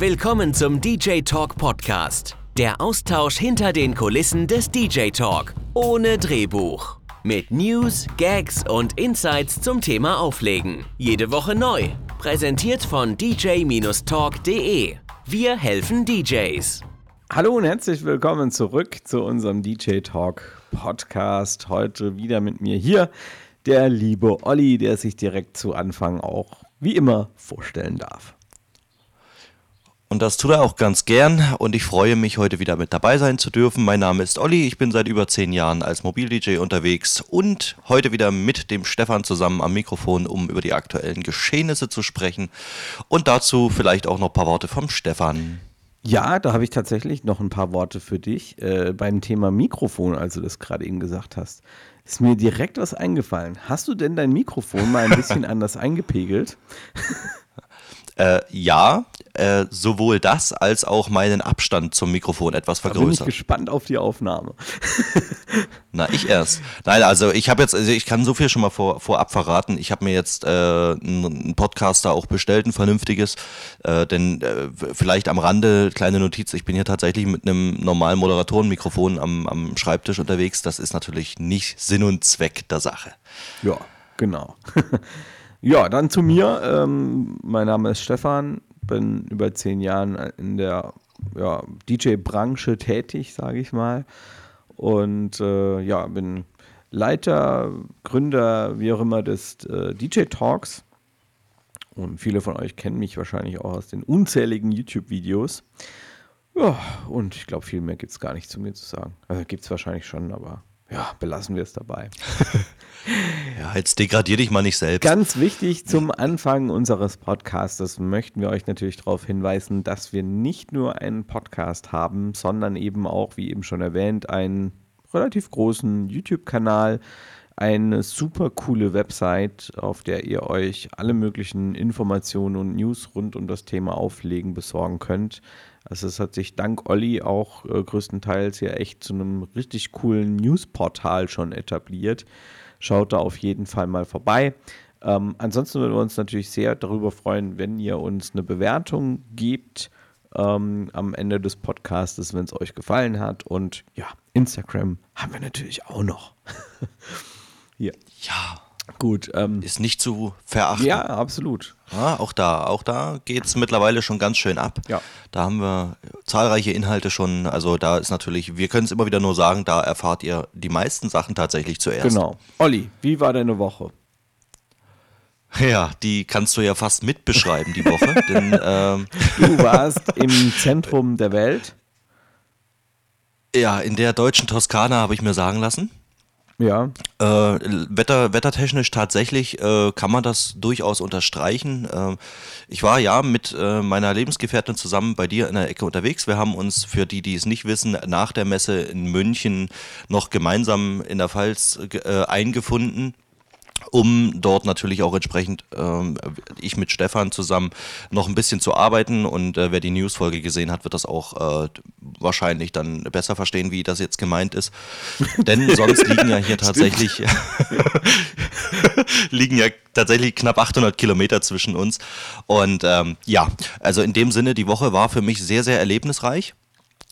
Willkommen zum DJ Talk Podcast. Der Austausch hinter den Kulissen des DJ Talk. Ohne Drehbuch. Mit News, Gags und Insights zum Thema Auflegen. Jede Woche neu. Präsentiert von dj-talk.de. Wir helfen DJs. Hallo und herzlich willkommen zurück zu unserem DJ Talk Podcast. Heute wieder mit mir hier der liebe Olli, der sich direkt zu Anfang auch wie immer vorstellen darf. Und das tut er auch ganz gern und ich freue mich, heute wieder mit dabei sein zu dürfen. Mein Name ist Olli, ich bin seit über zehn Jahren als Mobil-DJ unterwegs und heute wieder mit dem Stefan zusammen am Mikrofon, um über die aktuellen Geschehnisse zu sprechen. Und dazu vielleicht auch noch ein paar Worte vom Stefan. Ja, da habe ich tatsächlich noch ein paar Worte für dich. Äh, beim Thema Mikrofon, als du das gerade eben gesagt hast, ist mir direkt was eingefallen. Hast du denn dein Mikrofon mal ein bisschen anders eingepegelt? Äh, ja, äh, sowohl das als auch meinen Abstand zum Mikrofon etwas vergrößert. Da bin ich gespannt auf die Aufnahme. Na, ich erst. Nein, also ich habe jetzt, also ich kann so viel schon mal vor, vorab verraten. Ich habe mir jetzt äh, einen Podcaster auch bestellt, ein vernünftiges. Äh, denn äh, vielleicht am Rande, kleine Notiz, ich bin hier tatsächlich mit einem normalen Moderatorenmikrofon am, am Schreibtisch unterwegs. Das ist natürlich nicht Sinn und Zweck der Sache. Ja, genau. Ja, dann zu mir. Ähm, mein Name ist Stefan, bin über zehn Jahren in der ja, DJ-Branche tätig, sage ich mal. Und äh, ja, bin Leiter, Gründer, wie auch immer, des äh, DJ Talks. Und viele von euch kennen mich wahrscheinlich auch aus den unzähligen YouTube-Videos. Ja, und ich glaube, viel mehr gibt es gar nicht zu mir zu sagen. Also gibt es wahrscheinlich schon, aber ja, belassen wir es dabei. ja, jetzt degradier dich mal nicht selbst. Ganz wichtig zum Anfang unseres Podcasts möchten wir euch natürlich darauf hinweisen, dass wir nicht nur einen Podcast haben, sondern eben auch, wie eben schon erwähnt, einen relativ großen YouTube-Kanal, eine super coole Website, auf der ihr euch alle möglichen Informationen und News rund um das Thema Auflegen besorgen könnt. Also es hat sich dank Olli auch äh, größtenteils ja echt zu einem richtig coolen Newsportal schon etabliert. Schaut da auf jeden Fall mal vorbei. Ähm, ansonsten würden wir uns natürlich sehr darüber freuen, wenn ihr uns eine Bewertung gebt ähm, am Ende des Podcasts, wenn es euch gefallen hat. Und ja, Instagram haben wir natürlich auch noch. Hier. Ja. Gut. Ähm, ist nicht zu verachten. Ja, absolut. Ja, auch da, auch da geht es mittlerweile schon ganz schön ab. Ja. Da haben wir zahlreiche Inhalte schon. Also da ist natürlich, wir können es immer wieder nur sagen, da erfahrt ihr die meisten Sachen tatsächlich zuerst. Genau. Olli, wie war deine Woche? Ja, die kannst du ja fast mitbeschreiben, die Woche. denn, ähm, du warst im Zentrum der Welt. Ja, in der deutschen Toskana habe ich mir sagen lassen. Ja. Äh, Wetter, wettertechnisch tatsächlich äh, kann man das durchaus unterstreichen. Äh, ich war ja mit äh, meiner Lebensgefährtin zusammen bei dir in der Ecke unterwegs. Wir haben uns, für die, die es nicht wissen, nach der Messe in München noch gemeinsam in der Pfalz äh, eingefunden um dort natürlich auch entsprechend, ähm, ich mit Stefan zusammen, noch ein bisschen zu arbeiten. Und äh, wer die Newsfolge gesehen hat, wird das auch äh, wahrscheinlich dann besser verstehen, wie das jetzt gemeint ist. Denn sonst liegen ja hier tatsächlich, liegen ja tatsächlich knapp 800 Kilometer zwischen uns. Und ähm, ja, also in dem Sinne, die Woche war für mich sehr, sehr erlebnisreich.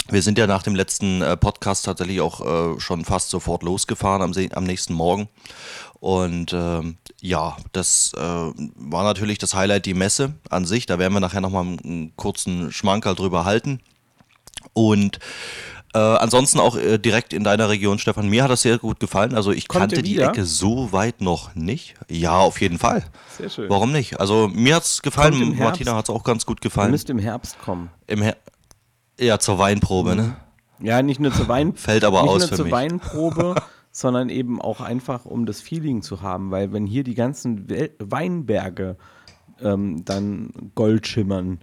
Wir sind ja nach dem letzten äh, Podcast tatsächlich auch äh, schon fast sofort losgefahren am, am nächsten Morgen. Und ähm, ja, das äh, war natürlich das Highlight, die Messe an sich. Da werden wir nachher nochmal einen kurzen Schmankerl drüber halten. Und äh, ansonsten auch äh, direkt in deiner Region, Stefan, mir hat das sehr gut gefallen. Also ich Kommt kannte die Ecke so weit noch nicht. Ja, auf jeden Fall. Sehr schön. Warum nicht? Also mir hat es gefallen, Martina hat es auch ganz gut gefallen. Du müsst im Herbst kommen. Im Her ja, zur Weinprobe, ne? Ja, nicht nur zur Weinprobe. Fällt aber nicht aus nur für zur mich. Weinprobe, sondern eben auch einfach, um das Feeling zu haben, weil wenn hier die ganzen Weinberge ähm, dann Gold schimmern,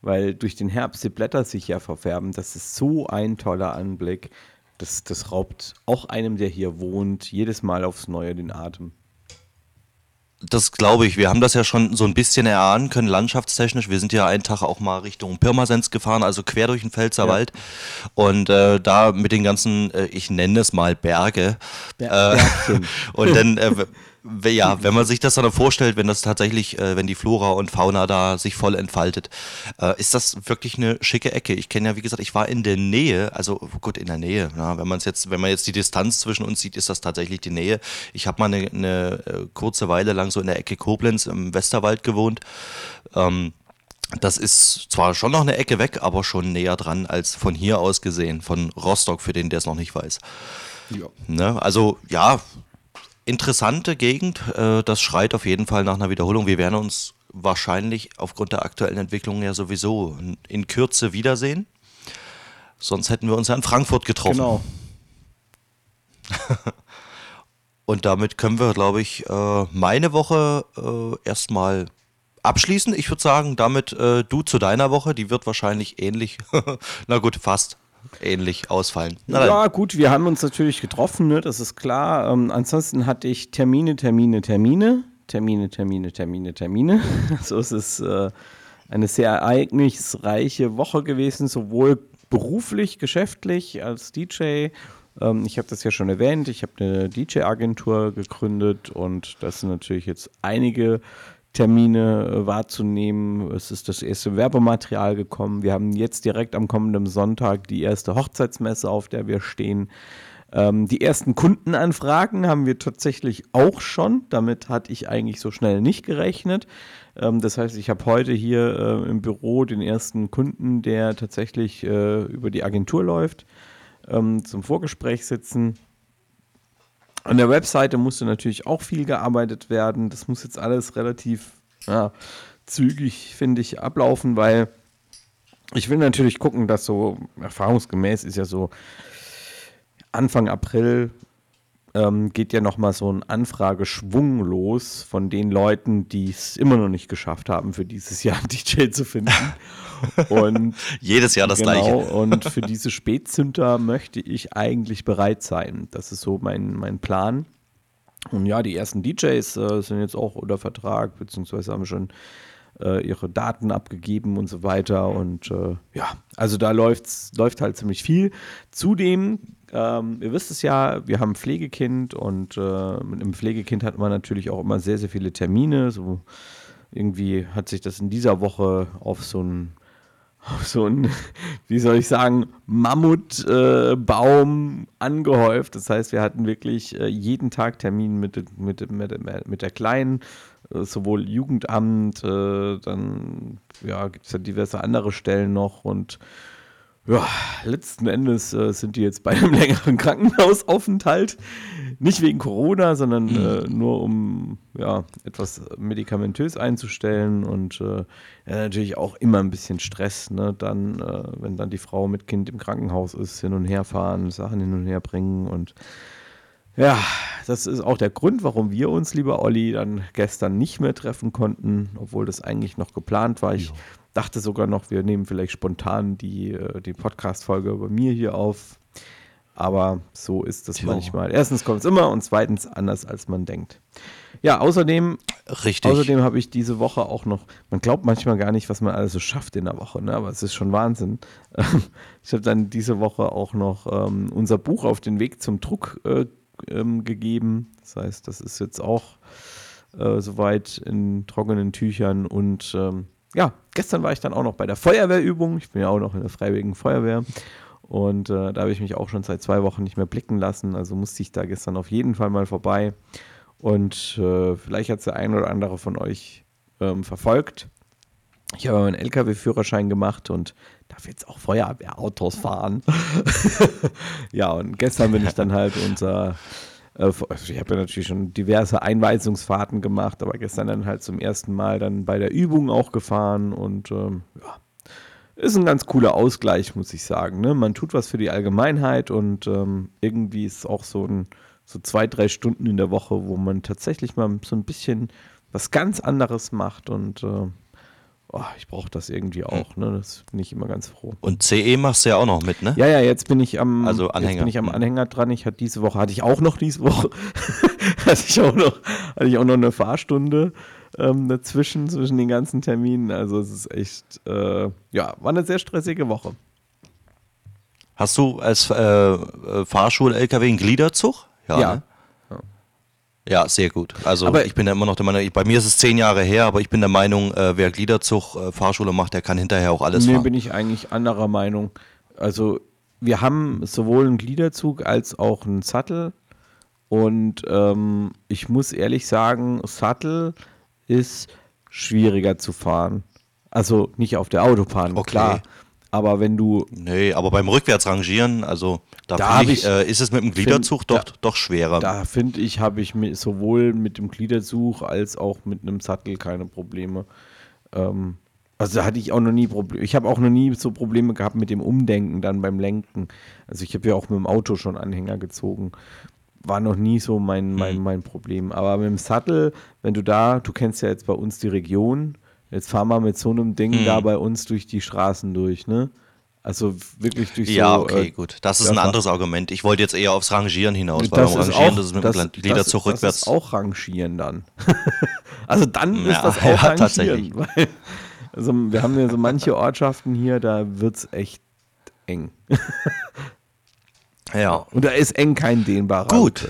weil durch den Herbst die Blätter sich ja verfärben, das ist so ein toller Anblick. Das, das raubt auch einem, der hier wohnt, jedes Mal aufs Neue den Atem. Das glaube ich. Wir haben das ja schon so ein bisschen erahnen können, landschaftstechnisch. Wir sind ja einen Tag auch mal Richtung Pirmasens gefahren, also quer durch den Pfälzerwald. Ja. Und äh, da mit den ganzen, äh, ich nenne es mal Berge. Ber äh, und dann äh, ja, wenn man sich das dann vorstellt, wenn das tatsächlich, äh, wenn die Flora und Fauna da sich voll entfaltet, äh, ist das wirklich eine schicke Ecke. Ich kenne ja, wie gesagt, ich war in der Nähe, also gut in der Nähe. Ja, wenn man jetzt, wenn man jetzt die Distanz zwischen uns sieht, ist das tatsächlich die Nähe. Ich habe mal eine, eine, äh, kurze Weile lang so in der Ecke Koblenz im Westerwald gewohnt. Ähm, das ist zwar schon noch eine Ecke weg, aber schon näher dran als von hier aus gesehen, von Rostock, für den, der es noch nicht weiß. Ja. Ne? Also ja, interessante Gegend. Äh, das schreit auf jeden Fall nach einer Wiederholung. Wir werden uns wahrscheinlich aufgrund der aktuellen Entwicklung ja sowieso in Kürze wiedersehen. Sonst hätten wir uns ja in Frankfurt getroffen. Genau. Und damit können wir, glaube ich, äh, meine Woche äh, erstmal abschließen. Ich würde sagen, damit du zu deiner Woche, die wird wahrscheinlich ähnlich, na gut, fast ähnlich ausfallen. Na ja, gut, wir haben uns natürlich getroffen, ne, das ist klar. Ähm, ansonsten hatte ich Termine, Termine, Termine, Termine, Termine, Termine, Termine. so ist es äh, eine sehr ereignisreiche Woche gewesen, sowohl beruflich, geschäftlich als DJ. Ähm, ich habe das ja schon erwähnt, ich habe eine DJ-Agentur gegründet und das sind natürlich jetzt einige Termine äh, wahrzunehmen. Es ist das erste Werbematerial gekommen. Wir haben jetzt direkt am kommenden Sonntag die erste Hochzeitsmesse, auf der wir stehen. Ähm, die ersten Kundenanfragen haben wir tatsächlich auch schon. Damit hatte ich eigentlich so schnell nicht gerechnet. Ähm, das heißt, ich habe heute hier äh, im Büro den ersten Kunden, der tatsächlich äh, über die Agentur läuft, ähm, zum Vorgespräch sitzen. An der Webseite musste natürlich auch viel gearbeitet werden. Das muss jetzt alles relativ ja, zügig, finde ich, ablaufen, weil ich will natürlich gucken, dass so erfahrungsgemäß ist ja so Anfang April ähm, geht ja nochmal so ein Anfrageschwung los von den Leuten, die es immer noch nicht geschafft haben, für dieses Jahr einen DJ zu finden. Und jedes Jahr das genau, gleiche. und für diese Spätzünder möchte ich eigentlich bereit sein. Das ist so mein, mein Plan. Und ja, die ersten DJs äh, sind jetzt auch unter Vertrag, beziehungsweise haben schon äh, ihre Daten abgegeben und so weiter. Und äh, ja, also da läuft's, läuft halt ziemlich viel. Zudem, ähm, ihr wisst es ja, wir haben ein Pflegekind und äh, mit einem Pflegekind hat man natürlich auch immer sehr, sehr viele Termine. So irgendwie hat sich das in dieser Woche auf so ein so ein, wie soll ich sagen, Mammutbaum äh, angehäuft. Das heißt, wir hatten wirklich äh, jeden Tag Termin mit, mit, mit, mit der Kleinen, äh, sowohl Jugendamt, äh, dann ja, gibt es ja diverse andere Stellen noch und ja, letzten Endes äh, sind die jetzt bei einem längeren Krankenhausaufenthalt. Nicht wegen Corona, sondern mhm. äh, nur um ja, etwas medikamentös einzustellen und äh, ja, natürlich auch immer ein bisschen Stress, ne? Dann, äh, wenn dann die Frau mit Kind im Krankenhaus ist, hin und her fahren, Sachen hin und her bringen und ja, das ist auch der Grund, warum wir uns, lieber Olli, dann gestern nicht mehr treffen konnten, obwohl das eigentlich noch geplant war. Ich dachte sogar noch, wir nehmen vielleicht spontan die, äh, die Podcast-Folge bei mir hier auf. Aber so ist das jo. manchmal. Erstens kommt es immer und zweitens anders, als man denkt. Ja, außerdem, Richtig. außerdem habe ich diese Woche auch noch, man glaubt manchmal gar nicht, was man alles so schafft in der Woche, ne? aber es ist schon Wahnsinn. ich habe dann diese Woche auch noch ähm, unser Buch auf den Weg zum Druck äh, ähm, gegeben. Das heißt, das ist jetzt auch äh, soweit in trockenen Tüchern und ähm, ja, gestern war ich dann auch noch bei der Feuerwehrübung. Ich bin ja auch noch in der Freiwilligen Feuerwehr. Und äh, da habe ich mich auch schon seit zwei Wochen nicht mehr blicken lassen. Also musste ich da gestern auf jeden Fall mal vorbei. Und äh, vielleicht hat es der ein oder andere von euch ähm, verfolgt. Ich habe meinen LKW-Führerschein gemacht und darf jetzt auch Feuerwehrautos fahren. ja, und gestern bin ich dann halt unser ich habe ja natürlich schon diverse Einweisungsfahrten gemacht, aber gestern dann halt zum ersten Mal dann bei der Übung auch gefahren und ähm, ja, ist ein ganz cooler Ausgleich, muss ich sagen. Ne? Man tut was für die Allgemeinheit und ähm, irgendwie ist auch so ein so zwei, drei Stunden in der Woche, wo man tatsächlich mal so ein bisschen was ganz anderes macht und äh, oh, ich brauche das irgendwie hm. auch, ne? Das bin ich immer ganz froh. Und CE machst du ja auch noch mit, ne? Ja, ja, jetzt bin ich am, also Anhänger. Jetzt bin ich am hm. Anhänger dran. Ich hatte diese Woche, hatte ich auch noch diese Woche, hatte ich auch noch, hatte ich auch noch eine Fahrstunde ähm, dazwischen, zwischen den ganzen Terminen. Also es ist echt, äh, ja, war eine sehr stressige Woche. Hast du als äh, äh Fahrschul-LKW einen Gliederzug? Ja. ja. Ne? Ja, sehr gut. Also Aber- ich bin ja immer noch der Meinung, ich- bei mir ist es zehn Jahre her, aber ich bin der Meinung, äh, wer Gliederzug äh, Fahrschule macht, der kann hinterher auch alles Nee, fahren. bin ich eigentlich anderer Meinung. Also wir haben sowohl einen Gliederzug als auch einen Sattel. Und ähm, ich muss ehrlich sagen, Sattel ist schwieriger zu fahren. Also nicht auf der Autobahn, Okay. klar. Aber wenn du Nee, aber beim Rückwärtsrangieren, also da, Da ich, ich- äh, ist es mit dem Gliederzug find- doch, da- doch schwerer. Da finde ich, habe ich mit, sowohl mit dem Gliederzug als auch mit einem Sattel keine Probleme. Ähm, also da hatte ich auch noch nie Probleme. Ich habe auch noch nie so Probleme gehabt mit dem Umdenken dann beim Lenken. Also ich habe ja auch mit dem Auto schon Anhänger gezogen. War noch nie so mein, mein, Mhm. mein Problem. Aber mit dem Sattel, wenn du da, du kennst ja jetzt bei uns die Region, jetzt fahr mal mit so einem Ding Mhm. da bei uns durch die Straßen durch, ne? Also wirklich durch ja, so. okay, äh, gut. Das ist ein anderes Argument. Ich wollte jetzt eher aufs Rangieren hinaus, weil das beim ist Rangieren auch, das ist mit das, dem Gliederzug das, rückwärts. Das ist auch Rangieren dann. also dann Ja, ist das auch ja, Rangieren. tatsächlich. Weil, also wir haben ja so manche Ortschaften hier, da wird es echt eng. ja. Und da ist eng kein dehnbarer Gut.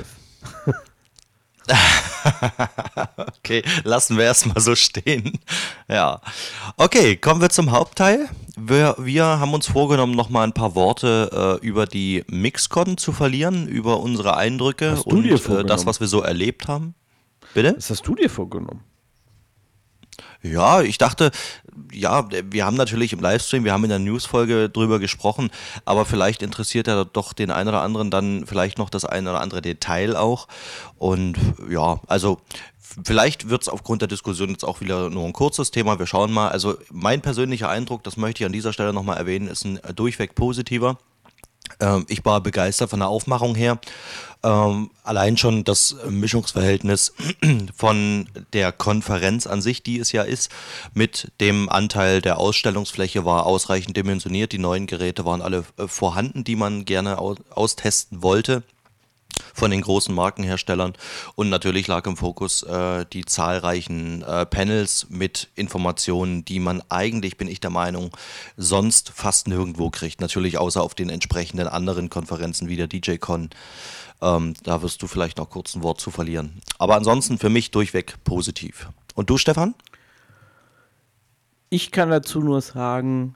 Okay, lassen wir erstmal so stehen. Ja. Okay, kommen wir zum Hauptteil. Wir, wir haben uns vorgenommen, nochmal ein paar Worte äh, über die Mixcon zu verlieren, über unsere Eindrücke und äh, das, was wir so erlebt haben. Bitte? Das hast du dir vorgenommen. Ja, ich dachte, ja, wir haben natürlich im Livestream, wir haben in der Newsfolge drüber gesprochen, aber vielleicht interessiert ja doch den einen oder anderen dann vielleicht noch das eine oder andere Detail auch. Und ja, also vielleicht wird es aufgrund der Diskussion jetzt auch wieder nur ein kurzes Thema. Wir schauen mal. Also mein persönlicher Eindruck, das möchte ich an dieser Stelle nochmal erwähnen, ist ein durchweg positiver. Ähm, ich war begeistert von der Aufmachung her. Ähm, allein schon das Mischungsverhältnis von der Konferenz an sich, die es ja ist, mit dem Anteil der Ausstellungsfläche war ausreichend dimensioniert. Die neuen Geräte waren alle äh, vorhanden, die man gerne au austesten wollte von den großen Markenherstellern. Und natürlich lag im Fokus äh, die zahlreichen äh, Panels mit Informationen, die man eigentlich, bin ich der Meinung, sonst fast nirgendwo kriegt. Natürlich außer auf den entsprechenden anderen Konferenzen wie der DJ-Con. Ähm, da wirst du vielleicht noch kurz ein Wort zu verlieren. Aber ansonsten für mich durchweg positiv. Und du, Stefan? Ich kann dazu nur sagen,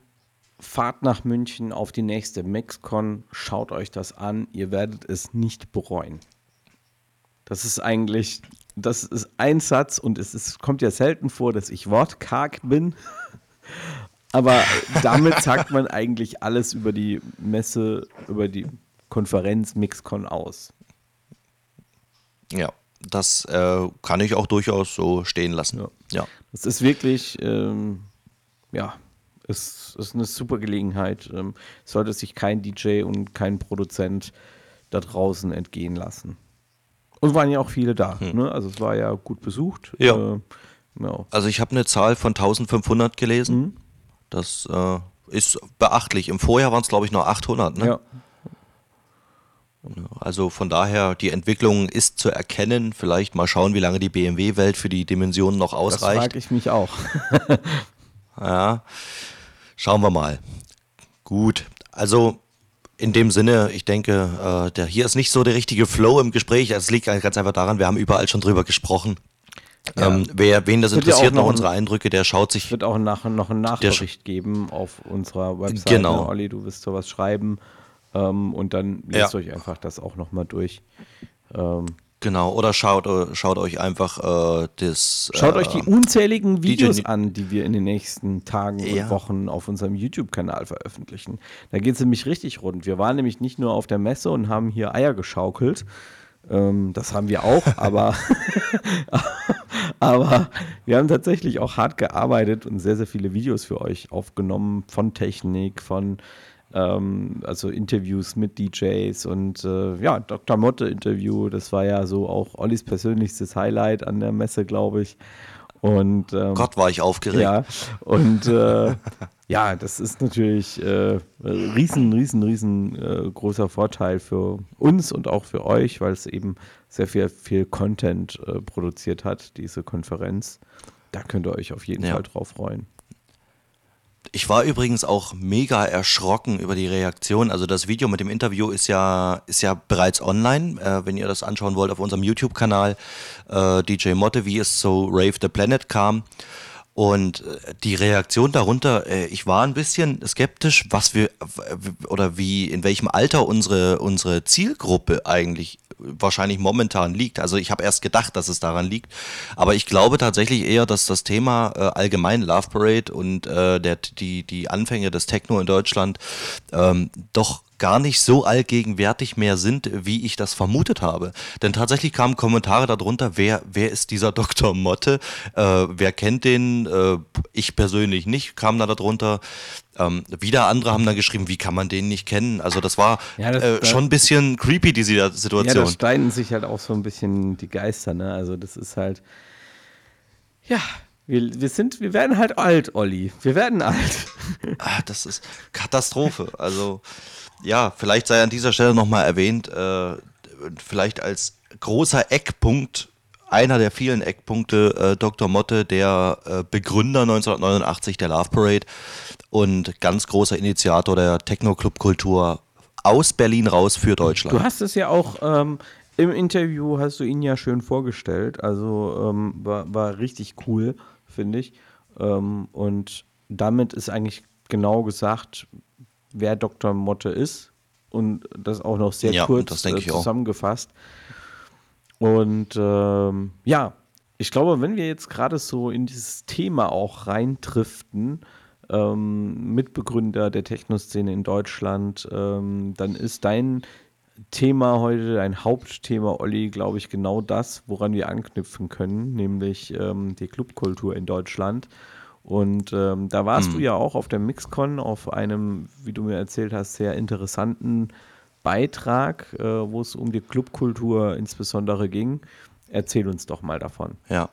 fahrt nach München auf die nächste Mexcon, schaut euch das an, ihr werdet es nicht bereuen. Das ist eigentlich, das ist ein Satz und es ist, kommt ja selten vor, dass ich wortkarg bin. Aber damit sagt man eigentlich alles über die Messe, über die Konferenz Mixcon aus. Ja, das äh, kann ich auch durchaus so stehen lassen. Ja. ja. Es ist wirklich, ähm, ja, es ist eine super Gelegenheit. Ähm, sollte sich kein DJ und kein Produzent da draußen entgehen lassen. Und waren ja auch viele da. Ne? Also es war ja gut besucht. Ja. Äh, ja. Also ich habe eine Zahl von 1500 gelesen. Mhm. Das äh, ist beachtlich. Im Vorjahr waren es, glaube ich, nur 800. Ne? ja. Also von daher, die Entwicklung ist zu erkennen. Vielleicht mal schauen, wie lange die BMW-Welt für die Dimensionen noch Das ausreicht. frage ich mich auch. Ja, schauen wir mal. Gut, also in dem Sinne, ich denke, äh, der, hier ist nicht so der richtige Flow im Gespräch. Es liegt ganz einfach daran, wir haben überall schon drüber gesprochen. Ähm, wer, wen das ja interessiert, noch noch ein- unsere Eindrücke, der schaut sich Es wird auch nach, noch einen Nachbericht geben auf unserer Website. Genau. Olli, du wirst sowas schreiben. Ähm, und dann lest Ja. euch einfach das auch nochmal durch. Ähm, Genau, oder schaut, äh, schaut euch einfach äh, das. Schaut äh, euch die unzähligen Videos DJ an, die wir in den nächsten Tagen Ja. und Wochen auf unserem YouTube-Kanal veröffentlichen. Da geht es nämlich richtig rund. Wir waren nämlich nicht nur auf der Messe und haben hier Eier geschaukelt. Ähm, das haben wir auch, aber, aber wir haben tatsächlich auch hart gearbeitet und sehr, sehr viele Videos für euch aufgenommen von Technik, von ähm, also Interviews mit DJs und äh, ja, Dr. Motte-Interview, das war ja so auch Ollis persönlichstes Highlight an der Messe, glaube ich. Und ähm, Gott, war ich aufgeregt. ja, und äh, ja, das ist natürlich äh, riesen, riesen, riesen äh, großer Vorteil für uns und auch für euch, weil es eben sehr viel, viel Content äh, produziert hat, diese Konferenz. Da könnt ihr euch auf jeden Ja. Fall drauf freuen. Ich war übrigens auch mega erschrocken über die Reaktion. Also das Video mit dem Interview ist ja, ist ja bereits online. Äh, wenn ihr das anschauen wollt auf unserem YouTube-Kanal äh, DJ Motte, wie es zu Rave the Planet kam. Und äh, die Reaktion darunter, äh, ich war ein bisschen skeptisch, was wir oder wie in welchem Alter unsere unsere Zielgruppe eigentlich wahrscheinlich momentan liegt. Also ich habe erst gedacht, dass es daran liegt, aber ich glaube tatsächlich eher, dass das Thema äh, allgemein Love Parade und äh, der, die die Anfänge des Techno in Deutschland ähm, doch gar nicht so allgegenwärtig mehr sind, wie ich das vermutet habe. Denn tatsächlich kamen Kommentare darunter, wer, wer ist dieser Dr. Motte? Äh, wer kennt den? Äh, ich persönlich nicht, kam da darunter. Ähm, wieder andere haben dann geschrieben, wie kann man den nicht kennen? Also das war ja, das, äh, schon ein bisschen creepy, diese Situation. Ja, da streiten sich halt auch so ein bisschen die Geister, ne? Also das ist halt, ja, wir, wir, sind, wir werden halt alt, Olli. Wir werden alt. Ah, das ist Katastrophe. Also ja, vielleicht sei an dieser Stelle nochmal erwähnt, äh, vielleicht als großer Eckpunkt, einer der vielen Eckpunkte, äh, Dr. Motte, der äh, Begründer 1989 der Love Parade und ganz großer Initiator der Techno-Club-Kultur aus Berlin raus für Deutschland. Du hast es ja auch ähm, im Interview, hast du ihn ja schön vorgestellt, also ähm, war, war richtig cool, finde ich. Ähm, und damit ist eigentlich genau gesagt, wer Dr. Motte ist und das auch noch sehr ja, kurz äh, zusammengefasst. Und ähm, ja, ich glaube, wenn wir jetzt gerade so in dieses Thema auch reintriften, ähm, Mitbegründer der Techno-Szene in Deutschland, ähm, dann ist dein Thema heute, dein Hauptthema, Olli, glaube ich, genau das, woran wir anknüpfen können, nämlich ähm, die Clubkultur in Deutschland. Und ähm, da warst hm. du ja auch auf der Mixcon auf einem, wie du mir erzählt hast, sehr interessanten Beitrag, äh, wo es um die Clubkultur insbesondere ging. Erzähl uns doch mal davon. Ja.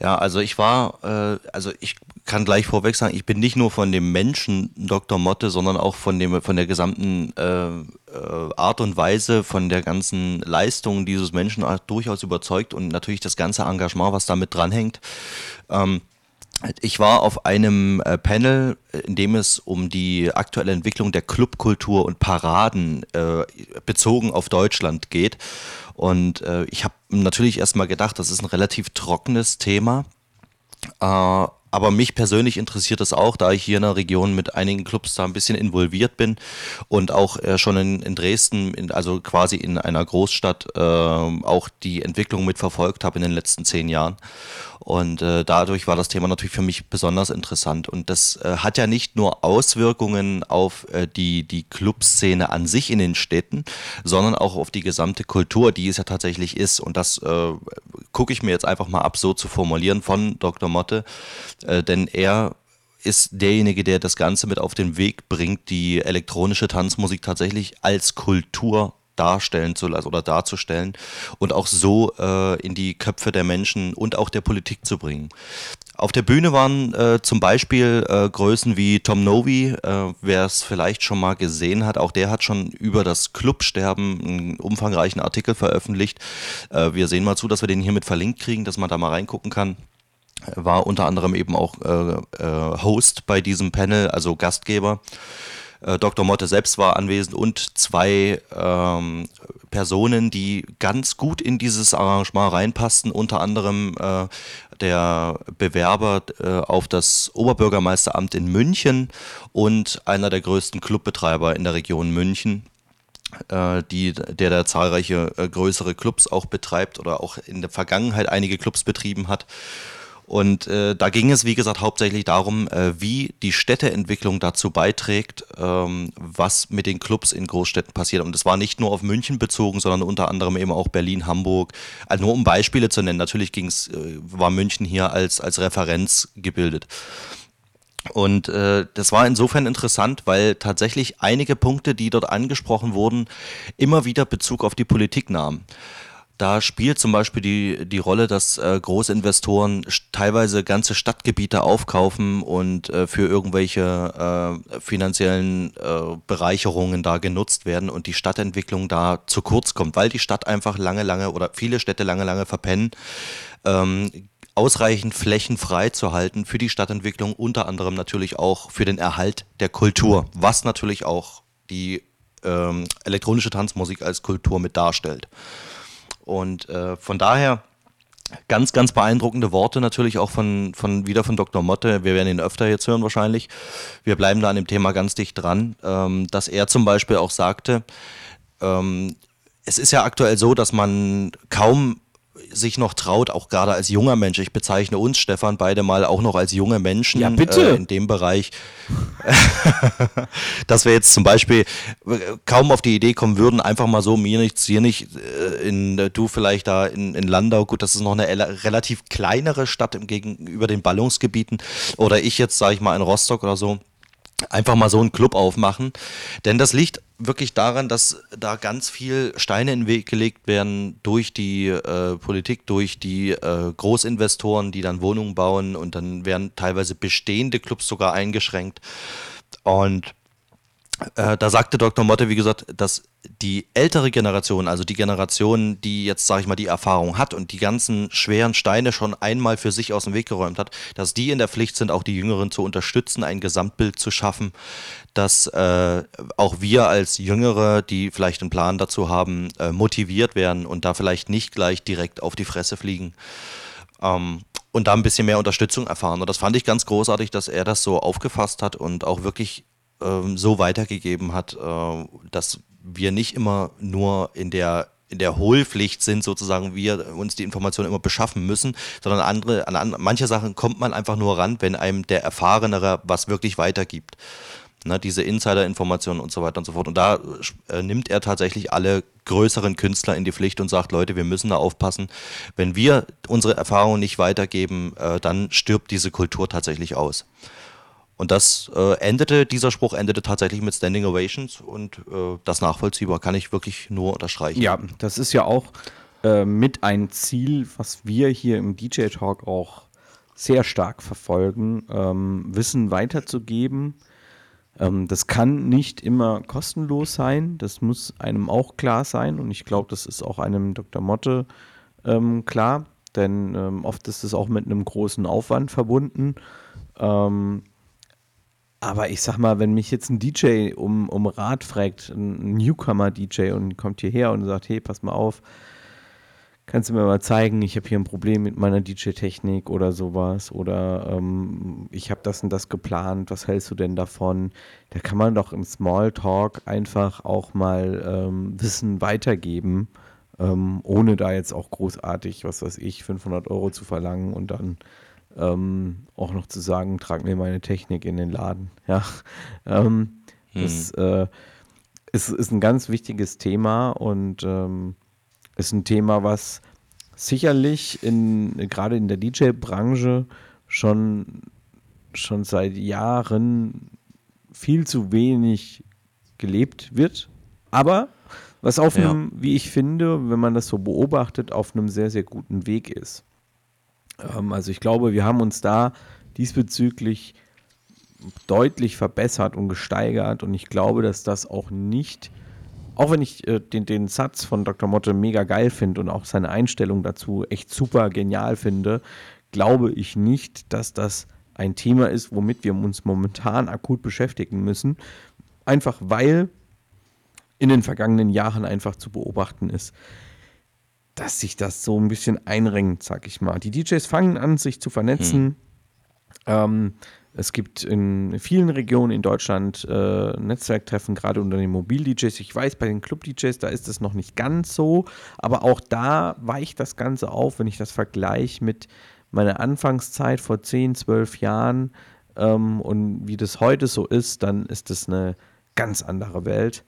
Ja, also ich war, äh, also ich kann gleich vorweg sagen, ich bin nicht nur von dem Menschen Dr. Motte, sondern auch von dem, von der gesamten äh, äh, Art und Weise, von der ganzen Leistung dieses Menschen durchaus überzeugt und natürlich das ganze Engagement, was damit dranhängt. Ähm, ich war auf einem äh, Panel, in dem es um die aktuelle Entwicklung der Clubkultur und Paraden äh, bezogen auf Deutschland geht. Und äh, ich habe natürlich erstmal gedacht, das ist ein relativ trockenes Thema. Äh, aber mich persönlich interessiert es auch, da ich hier in der Region mit einigen Clubs da ein bisschen involviert bin und auch äh, schon in, in Dresden, in, also quasi in einer Großstadt, äh, auch die Entwicklung mitverfolgt habe in den letzten zehn Jahren. Und äh, dadurch war das Thema natürlich für mich besonders interessant. Und das äh, hat ja nicht nur Auswirkungen auf äh, die, die Clubszene an sich in den Städten, sondern auch auf die gesamte Kultur, die es ja tatsächlich ist. Und das äh, gucke ich mir jetzt einfach mal ab, so zu formulieren von Dr. Motte. Äh, denn er ist derjenige, der das Ganze mit auf den Weg bringt, die elektronische Tanzmusik tatsächlich als Kultur darstellen zu lassen oder darzustellen und auch so äh, in die Köpfe der Menschen und auch der Politik zu bringen. Auf der Bühne waren äh, zum Beispiel äh, Größen wie Tom Novi, äh, wer es vielleicht schon mal gesehen hat, auch der hat schon über das Clubsterben einen umfangreichen Artikel veröffentlicht. Äh, wir sehen mal zu, dass wir den hiermit verlinkt kriegen, dass man da mal reingucken kann war unter anderem eben auch äh, äh, Host bei diesem Panel, also Gastgeber. Äh, Dr. Motte selbst war anwesend und zwei ähm, Personen, die ganz gut in dieses Arrangement reinpassten, unter anderem äh, der Bewerber äh, auf das Oberbürgermeisteramt in München und einer der größten Clubbetreiber in der Region München äh, die, der da zahlreiche äh, größere Clubs auch betreibt oder auch in der Vergangenheit einige Clubs betrieben hat. Und äh, da ging es, wie gesagt, hauptsächlich darum, äh, wie die Städteentwicklung dazu beiträgt, ähm, was mit den Clubs in Großstädten passiert. Und das war nicht nur auf München bezogen, sondern unter anderem eben auch Berlin, Hamburg. Also nur um Beispiele zu nennen. Natürlich ging's, äh, war München hier als, als Referenz gebildet. Und äh, das war insofern interessant, weil tatsächlich einige Punkte, die dort angesprochen wurden, immer wieder Bezug auf die Politik nahmen. Da spielt zum Beispiel die, die Rolle, dass äh, Großinvestoren teilweise ganze Stadtgebiete aufkaufen und äh, für irgendwelche äh, finanziellen äh, Bereicherungen da genutzt werden und die Stadtentwicklung da zu kurz kommt, weil die Stadt einfach lange, lange oder viele Städte lange, lange verpennen. Ähm, ausreichend Flächen freizuhalten für die Stadtentwicklung, unter anderem natürlich auch für den Erhalt der Kultur, was natürlich auch die ähm, elektronische Tanzmusik als Kultur mit darstellt. Und äh, von daher ganz, ganz beeindruckende Worte natürlich auch von, von wieder von Dr. Motte. Wir werden ihn öfter jetzt hören wahrscheinlich. Wir bleiben da an dem Thema ganz dicht dran, ähm, dass er zum Beispiel auch sagte, ähm, es ist ja aktuell so, dass man kaum sich noch traut, auch gerade als junger Mensch, ich bezeichne uns, Stefan, beide mal auch noch als junge Menschen ja, bitte. Äh, in dem Bereich, dass wir jetzt zum Beispiel äh, kaum auf die Idee kommen würden, einfach mal so, mir nichts, hier nicht, äh, in, äh, du vielleicht da in, in Landau, gut, das ist noch eine relativ kleinere Stadt im gegenüber den Ballungsgebieten, oder ich jetzt, sage ich mal, in Rostock oder so, einfach mal so einen Club aufmachen. Denn das liegt wirklich daran, dass da ganz viel Steine in den Weg gelegt werden durch die äh, Politik, durch die äh, Großinvestoren, die dann Wohnungen bauen und dann werden teilweise bestehende Clubs sogar eingeschränkt. Und äh, da sagte Dr. Motte, wie gesagt, dass die ältere Generation, also die Generation, die jetzt, sage ich mal, die Erfahrung hat und die ganzen schweren Steine schon einmal für sich aus dem Weg geräumt hat, dass die in der Pflicht sind, auch die Jüngeren zu unterstützen, ein Gesamtbild zu schaffen, dass äh, auch wir als Jüngere, die vielleicht einen Plan dazu haben, äh, motiviert werden und da vielleicht nicht gleich direkt auf die Fresse fliegen. Ähm, und da ein bisschen mehr Unterstützung erfahren. Und das fand ich ganz großartig, dass er das so aufgefasst hat und auch wirklich ähm, so weitergegeben hat, äh, dass wir nicht immer nur in der in der Hohlpflicht sind, sozusagen, wir uns die Informationen immer beschaffen müssen, sondern andere, an, an manche Sachen kommt man einfach nur ran, wenn einem der Erfahrenere was wirklich weitergibt. Ne, diese Insider-Informationen und so weiter und so fort. Und da äh, nimmt er tatsächlich alle größeren Künstler in die Pflicht und sagt, Leute, wir müssen da aufpassen. Wenn wir unsere Erfahrungen nicht weitergeben, äh, dann stirbt diese Kultur tatsächlich aus. Und das äh, endete, dieser Spruch endete tatsächlich mit Standing Ovations und äh, das nachvollziehbar kann ich wirklich nur unterstreichen. Ja, das ist ja auch äh, mit ein Ziel, was wir hier im DJ Talk auch sehr stark verfolgen, ähm, Wissen weiterzugeben. Ähm, das kann nicht immer kostenlos sein, das muss einem auch klar sein und ich glaube, das ist auch einem Dr. Motte ähm, klar, denn ähm, oft ist es auch mit einem großen Aufwand verbunden. Ähm, aber ich sag mal, wenn mich jetzt ein DJ um, um Rat fragt, ein Newcomer-DJ und kommt hierher und sagt, hey, pass mal auf, kannst du mir mal zeigen, ich habe hier ein Problem mit meiner DJ-Technik oder sowas oder ähm, ich habe das und das geplant, was hältst du denn davon? Da kann man doch im Smalltalk einfach auch mal ähm, Wissen weitergeben, ähm, ohne da jetzt auch großartig, was weiß ich, 500 Euro zu verlangen und dann ähm, auch noch zu sagen, trag mir meine Technik in den Laden. Ja, ähm, hm. das äh, ist, ist ein ganz wichtiges Thema und ähm, ist ein Thema, was sicherlich in, gerade in der DJ-Branche schon, schon seit Jahren viel zu wenig gelebt wird. Aber was auf ja. einem, wie ich finde, wenn man das so beobachtet, auf einem sehr, sehr guten Weg ist. Ähm, also ich glaube, wir haben uns da diesbezüglich deutlich verbessert und gesteigert und ich glaube, dass das auch nicht, auch wenn ich äh, den, den Satz von Dr. Motte mega geil finde und auch seine Einstellung dazu echt super genial finde, glaube ich nicht, dass das ein Thema ist, womit wir uns momentan akut beschäftigen müssen. Einfach weil in den vergangenen Jahren einfach zu beobachten ist, dass sich das so ein bisschen einrengt, sag ich mal. Die DJs fangen an, sich zu vernetzen. Hm. Ähm, es gibt in vielen Regionen in Deutschland äh, Netzwerktreffen, gerade unter den Mobil-DJs. Ich weiß, bei den Club-DJs, da ist es noch nicht ganz so, aber auch da weicht das Ganze auf, wenn ich das vergleiche mit meiner Anfangszeit vor 10, 12 Jahren ähm, und wie das heute so ist, dann ist das eine ganz andere Welt.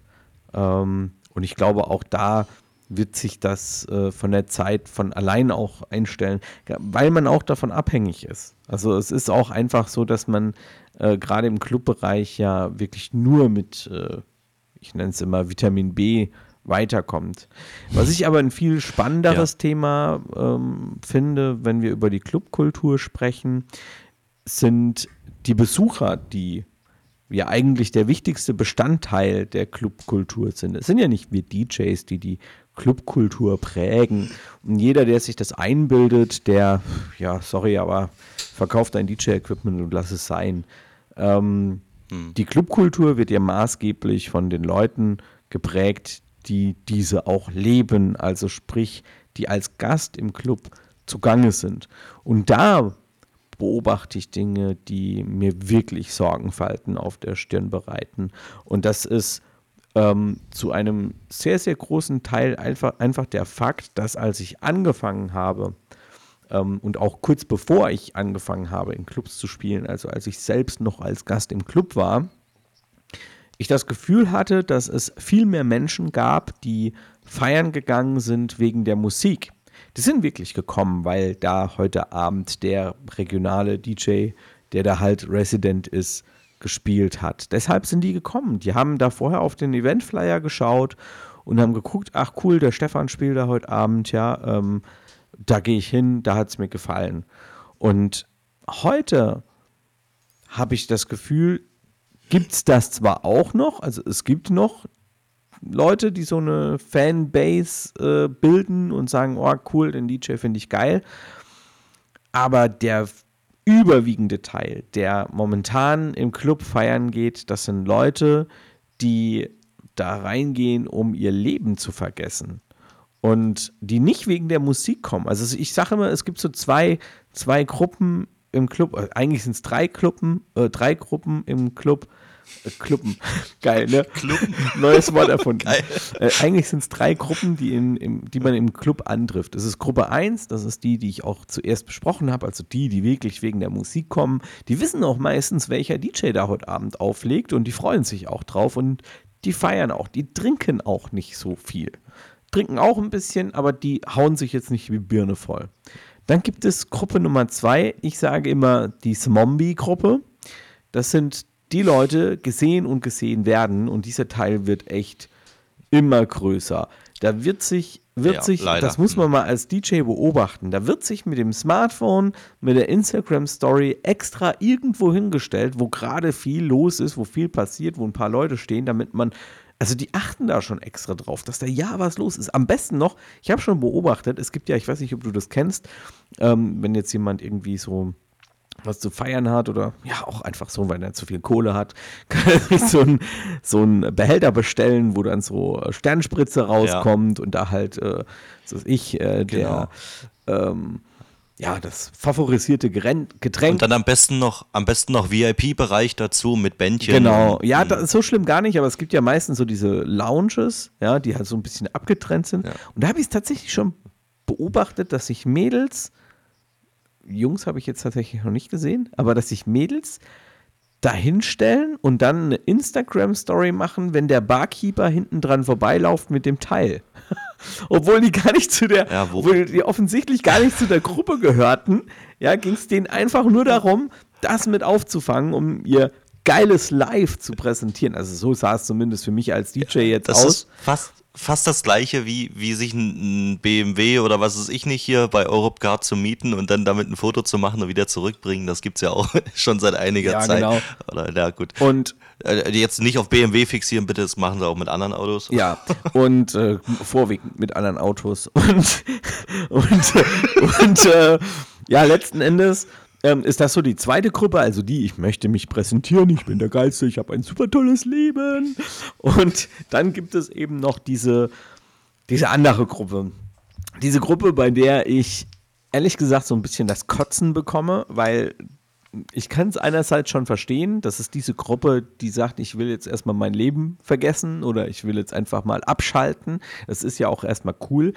Ähm, und ich glaube, auch da wird sich das äh, von der Zeit von allein auch einstellen, weil man auch davon abhängig ist. Also es ist auch einfach so, dass man äh, gerade im Clubbereich ja wirklich nur mit, äh, ich nenne es immer Vitamin B, weiterkommt. Was ich aber ein viel spannenderes ja. Thema ähm, finde, wenn wir über die Clubkultur sprechen, sind die Besucher, die ja eigentlich der wichtigste Bestandteil der Clubkultur sind. Es sind ja nicht wir DJs, die die Clubkultur prägen. Und jeder, der sich das einbildet, der, ja, sorry, aber verkauft dein DJ-Equipment und lass es sein. Ähm, hm. Die Clubkultur wird ja maßgeblich von den Leuten geprägt, die diese auch leben, also sprich, die als Gast im Club zugange sind. Und da beobachte ich Dinge, die mir wirklich Sorgenfalten auf der Stirn bereiten. Und das ist ähm, zu einem sehr, sehr großen Teil einfach, einfach der Fakt, dass als ich angefangen habe, ähm, und auch kurz bevor ich angefangen habe, in Clubs zu spielen, also als ich selbst noch als Gast im Club war, ich das Gefühl hatte, dass es viel mehr Menschen gab, die feiern gegangen sind wegen der Musik. Die sind wirklich gekommen, weil da heute Abend der regionale DJ, der da halt Resident ist, gespielt hat. Deshalb sind die gekommen. Die haben da vorher auf den Eventflyer geschaut und haben geguckt, ach cool, der Stefan spielt da heute Abend, ja, ähm, da gehe ich hin, da hat es mir gefallen. Und heute habe ich das Gefühl, gibt es das zwar auch noch, also es gibt noch Leute, die so eine Fanbase äh, bilden und sagen, oh cool, den DJ finde ich geil, aber der überwiegende Teil, der momentan im Club feiern geht, das sind Leute, die da reingehen, um ihr Leben zu vergessen. Und die nicht wegen der Musik kommen. Also ich sage immer, es gibt so zwei, zwei Gruppen im Club, äh, eigentlich sind es drei Gruppen, äh, drei Gruppen im Club. Äh, Cluppen, geil, ne? Cluppen. Neues Wort erfunden. Äh, eigentlich sind es drei Gruppen, die, in, im, die man im Club antrifft. Das ist Gruppe 1, das ist die, die ich auch zuerst besprochen habe, also die, die wirklich wegen der Musik kommen. Die wissen auch meistens, welcher DJ da heute Abend auflegt und die freuen sich auch drauf und die feiern auch, die trinken auch nicht so viel. Trinken auch ein bisschen, aber die hauen sich jetzt nicht wie Birne voll. Dann gibt es Gruppe Nummer zwei. Ich sage immer die Smombie-Gruppe. Das sind die Leute gesehen und gesehen werden und dieser Teil wird echt immer größer. Da wird sich, wird ja, sich, leider. das muss man mal als DJ beobachten, da wird sich mit dem Smartphone, mit der Instagram Story extra irgendwo hingestellt, wo gerade viel los ist, wo viel passiert, wo ein paar Leute stehen, damit man also die achten da schon extra drauf, dass da ja was los ist. Am besten noch, ich habe schon beobachtet, es gibt ja, ich weiß nicht, ob du das kennst, ähm, wenn jetzt jemand irgendwie so was zu feiern hat oder ja auch einfach so, weil er zu viel Kohle hat, kann er sich so ein, so Behälter bestellen, wo dann so Sternspritze rauskommt ja. und da halt, äh, so ich, äh, der genau. ähm, ja, das favorisierte Getränk. Und dann am besten noch, am besten noch VIP-Bereich dazu mit Bändchen. Genau, ja, das ist so schlimm gar nicht, aber es gibt ja meistens so diese Lounges, ja, die halt so ein bisschen abgetrennt sind. Ja. Und da habe ich es tatsächlich schon beobachtet, dass sich Mädels, Jungs habe ich jetzt tatsächlich noch nicht gesehen, aber dass sich Mädels dahinstellen und dann eine Instagram-Story machen, wenn der Barkeeper hinten dran vorbeilauft mit dem Teil. obwohl die gar nicht zu der, ja, obwohl die offensichtlich gar nicht zu der Gruppe gehörten, ja, ging es denen einfach nur darum, das mit aufzufangen, um ihr geiles Live zu präsentieren. Also so sah es zumindest für mich als DJ jetzt das aus. Ist fast, fast das gleiche, wie, wie sich ein, BMW oder was weiß ich nicht hier bei Europcar zu mieten und dann damit ein Foto zu machen und wieder zurückbringen. Das gibt es ja auch schon seit einiger ja, Zeit. Genau. Oder, ja, gut. Und äh, jetzt nicht auf BMW fixieren, bitte, das machen sie auch mit anderen Autos. Ja, und äh, vorwiegend mit anderen Autos. Und, und, und äh, ja, letzten Endes ähm, ist das so die zweite Gruppe, also die, ich möchte mich präsentieren, ich bin der Geilste, ich habe ein super tolles Leben. Und dann gibt es eben noch diese, diese andere Gruppe. Diese Gruppe, bei der ich ehrlich gesagt so ein bisschen das Kotzen bekomme, weil ich kann es einerseits schon verstehen, das ist diese Gruppe, die sagt, ich will jetzt erstmal mein Leben vergessen oder ich will jetzt einfach mal abschalten. Das ist ja auch erstmal cool.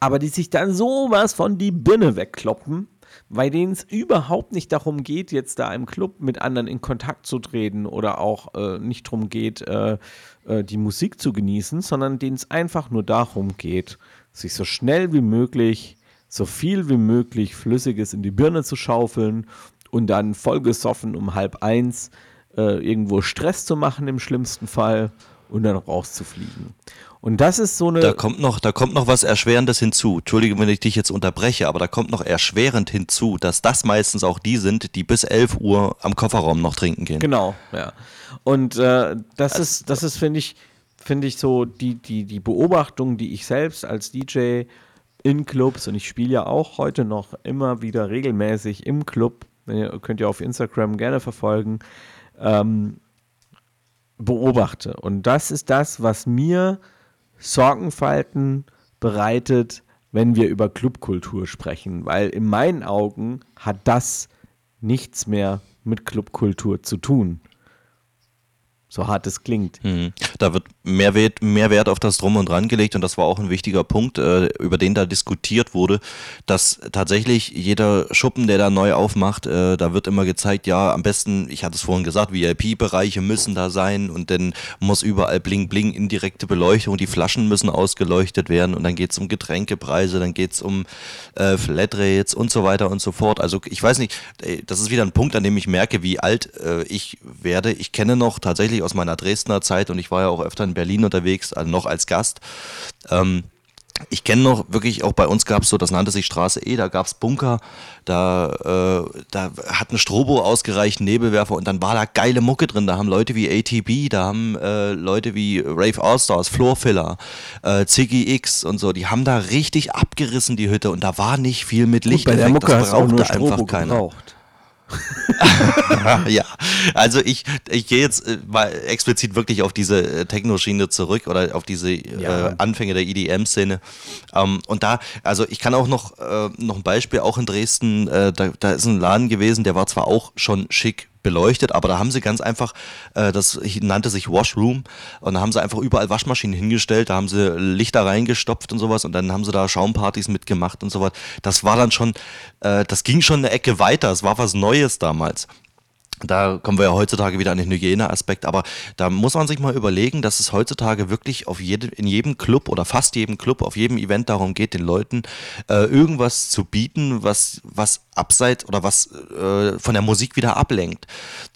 Aber die sich dann sowas von die Birne wegkloppen, bei denen es überhaupt nicht darum geht, jetzt da im Club mit anderen in Kontakt zu treten oder auch äh, nicht darum geht, äh, äh, die Musik zu genießen, sondern denen es einfach nur darum geht, sich so schnell wie möglich so viel wie möglich Flüssiges in die Birne zu schaufeln und dann vollgesoffen um halb eins äh, irgendwo Stress zu machen im schlimmsten Fall und dann rauszufliegen. Und das ist so eine. Da kommt noch, da kommt noch was Erschwerendes hinzu. Entschuldige, wenn ich dich jetzt unterbreche, aber da kommt noch erschwerend hinzu, dass das meistens auch die sind, die bis 11 Uhr am Kofferraum noch trinken gehen. Genau, ja. Und äh, das also, ist, das ist, finde ich, finde ich so die, die, die Beobachtung, die ich selbst als DJ in Clubs und ich spiele ja auch heute noch immer wieder regelmäßig im Club, könnt ihr auf Instagram gerne verfolgen, ähm, beobachte. Und das ist das, was mir Sorgenfalten bereitet, wenn wir über Clubkultur sprechen, weil in meinen Augen hat das nichts mehr mit Clubkultur zu tun. So hart es klingt. Mhm. Da wird mehr Wert, mehr Wert auf das Drum und Dran gelegt und das war auch ein wichtiger Punkt, äh, über den da diskutiert wurde, dass tatsächlich jeder Schuppen, der da neu aufmacht, äh, da wird immer gezeigt, ja, am besten, ich hatte es vorhin gesagt, VIP-Bereiche müssen da sein und dann muss überall bling bling, indirekte Beleuchtung, die Flaschen müssen ausgeleuchtet werden und dann geht es um Getränkepreise, dann geht es um äh, Flatrates und so weiter und so fort. Also ich weiß nicht, das ist wieder ein Punkt, an dem ich merke, wie alt äh, ich werde. Ich kenne noch tatsächlich aus meiner Dresdner Zeit und ich war ja auch öfter in Berlin unterwegs, also noch als Gast. Ähm, ich kenne noch wirklich, auch bei uns gab es so, das nannte sich Straße E, da gab es Bunker, da, äh, da hat ein Strobo ausgereicht, Nebelwerfer und dann war da geile Mucke drin. Da haben Leute wie ATB, da haben äh, Leute wie Rave Allstars, Floorfiller, äh, Ziggy X und so, die haben da richtig abgerissen, die Hütte und da war nicht viel mit Licht. Gut, bei der Mucke das brauchte einfach keiner. Gebraucht. ja, also ich, ich gehe jetzt äh, mal explizit wirklich auf diese äh, Techno-Schiene zurück oder auf diese ja. äh, Anfänge der EDM-Szene. Ähm, und da, also ich kann auch noch, äh, noch ein Beispiel, auch in Dresden, äh, da, da ist ein Laden gewesen, der war zwar auch schon schick beleuchtet, aber da haben sie ganz einfach, äh, das nannte sich Washroom und da haben sie einfach überall Waschmaschinen hingestellt, da haben sie Lichter reingestopft und sowas und dann haben sie da Schaumpartys mitgemacht und sowas. Das war dann schon, äh, das ging schon eine Ecke weiter, es war was Neues damals. Da kommen wir ja heutzutage wieder an den Hygieneaspekt, aber da muss man sich mal überlegen, dass es heutzutage wirklich auf jede, in jedem Club oder fast jedem Club, auf jedem Event darum geht, den Leuten äh, irgendwas zu bieten, was, was abseits oder was äh, von der Musik wieder ablenkt.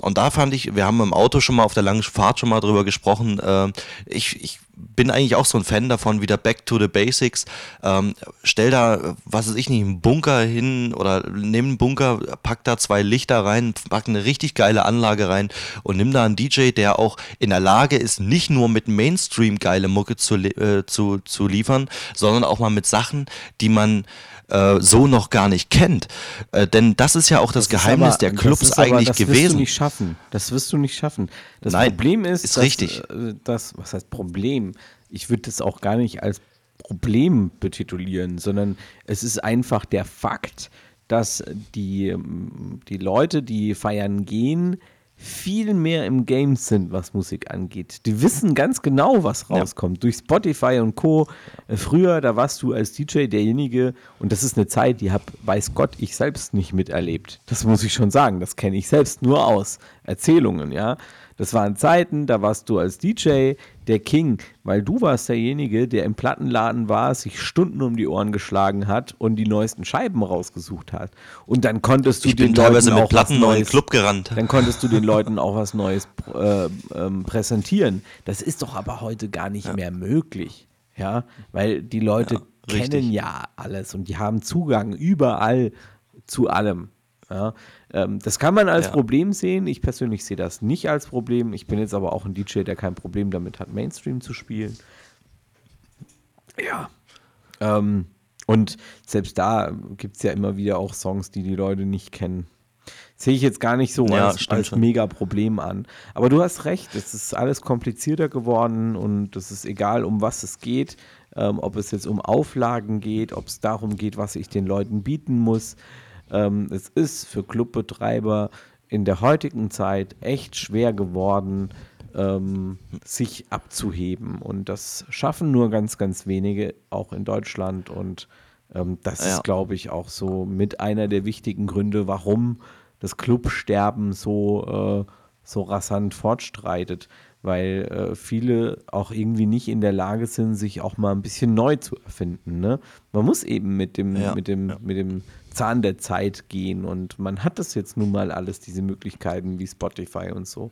Und da fand ich, wir haben im Auto schon mal auf der langen Fahrt schon mal drüber gesprochen, äh, ich, ich bin eigentlich auch so ein Fan davon, wieder back to the basics. Ähm, stell da, was weiß ich nicht, einen Bunker hin oder nimm einen Bunker, pack da zwei Lichter rein, pack eine richtig geile Anlage rein und nimm da einen DJ, der auch in der Lage ist, nicht nur mit Mainstream geile Mucke zu, äh, zu, zu liefern, sondern auch mal mit Sachen, die man äh, so noch gar nicht kennt. Äh, denn das ist ja auch das, das Geheimnis aber, der Clubs eigentlich aber, das gewesen. Das wirst du nicht schaffen. Das wirst du nicht schaffen. Das Nein, Problem ist, ist dass, richtig. Äh, das, was heißt Problem? Ich würde das auch gar nicht als Problem betitulieren, sondern es ist einfach der Fakt, dass die, die Leute, die feiern gehen, viel mehr im Game sind, was Musik angeht. Die wissen ganz genau, was rauskommt. Ja. Durch Spotify und Co. Äh, früher, da warst du als DJ derjenige, und das ist eine Zeit, die habe, weiß Gott, ich selbst nicht miterlebt. Das muss ich schon sagen. Das kenne ich selbst nur aus Erzählungen, ja. Das waren Zeiten, da warst du als DJ der King, weil du warst derjenige, der im Plattenladen war, sich Stunden um die Ohren geschlagen hat und die neuesten Scheiben rausgesucht hat. Und dann konntest du ich den Leuten mit Platten neuen Club gerannt. Dann konntest du den Leuten auch was Neues äh, ähm, präsentieren. Das ist doch aber heute gar nicht ja. mehr möglich, ja, weil die Leute ja, kennen ja alles und die haben Zugang überall zu allem. Ja, ähm, das kann man als ja. Problem sehen. Ich persönlich sehe das nicht als Problem. Ich bin jetzt aber auch ein DJ, der kein Problem damit hat, Mainstream zu spielen. Ja. Ähm, und selbst da gibt es ja immer wieder auch Songs, die die Leute nicht kennen. Sehe ich jetzt gar nicht so ja, als, als mega Problem an. Aber du hast recht, es ist alles komplizierter geworden und es ist egal, um was es geht. Ähm, ob es jetzt um Auflagen geht, ob es darum geht, was ich den Leuten bieten muss. Ähm, es ist für Clubbetreiber in der heutigen Zeit echt schwer geworden, ähm, sich abzuheben. Und das schaffen nur ganz, ganz wenige, auch in Deutschland. Und ähm, das ja. ist, glaube ich, auch so mit einer der wichtigen Gründe, warum das Clubsterben so, äh, so rasant fortstreitet weil äh, viele auch irgendwie nicht in der Lage sind, sich auch mal ein bisschen neu zu erfinden. Ne? Man muss eben mit dem, ja, mit, dem, ja. mit dem Zahn der Zeit gehen und man hat das jetzt nun mal alles, diese Möglichkeiten wie Spotify und so.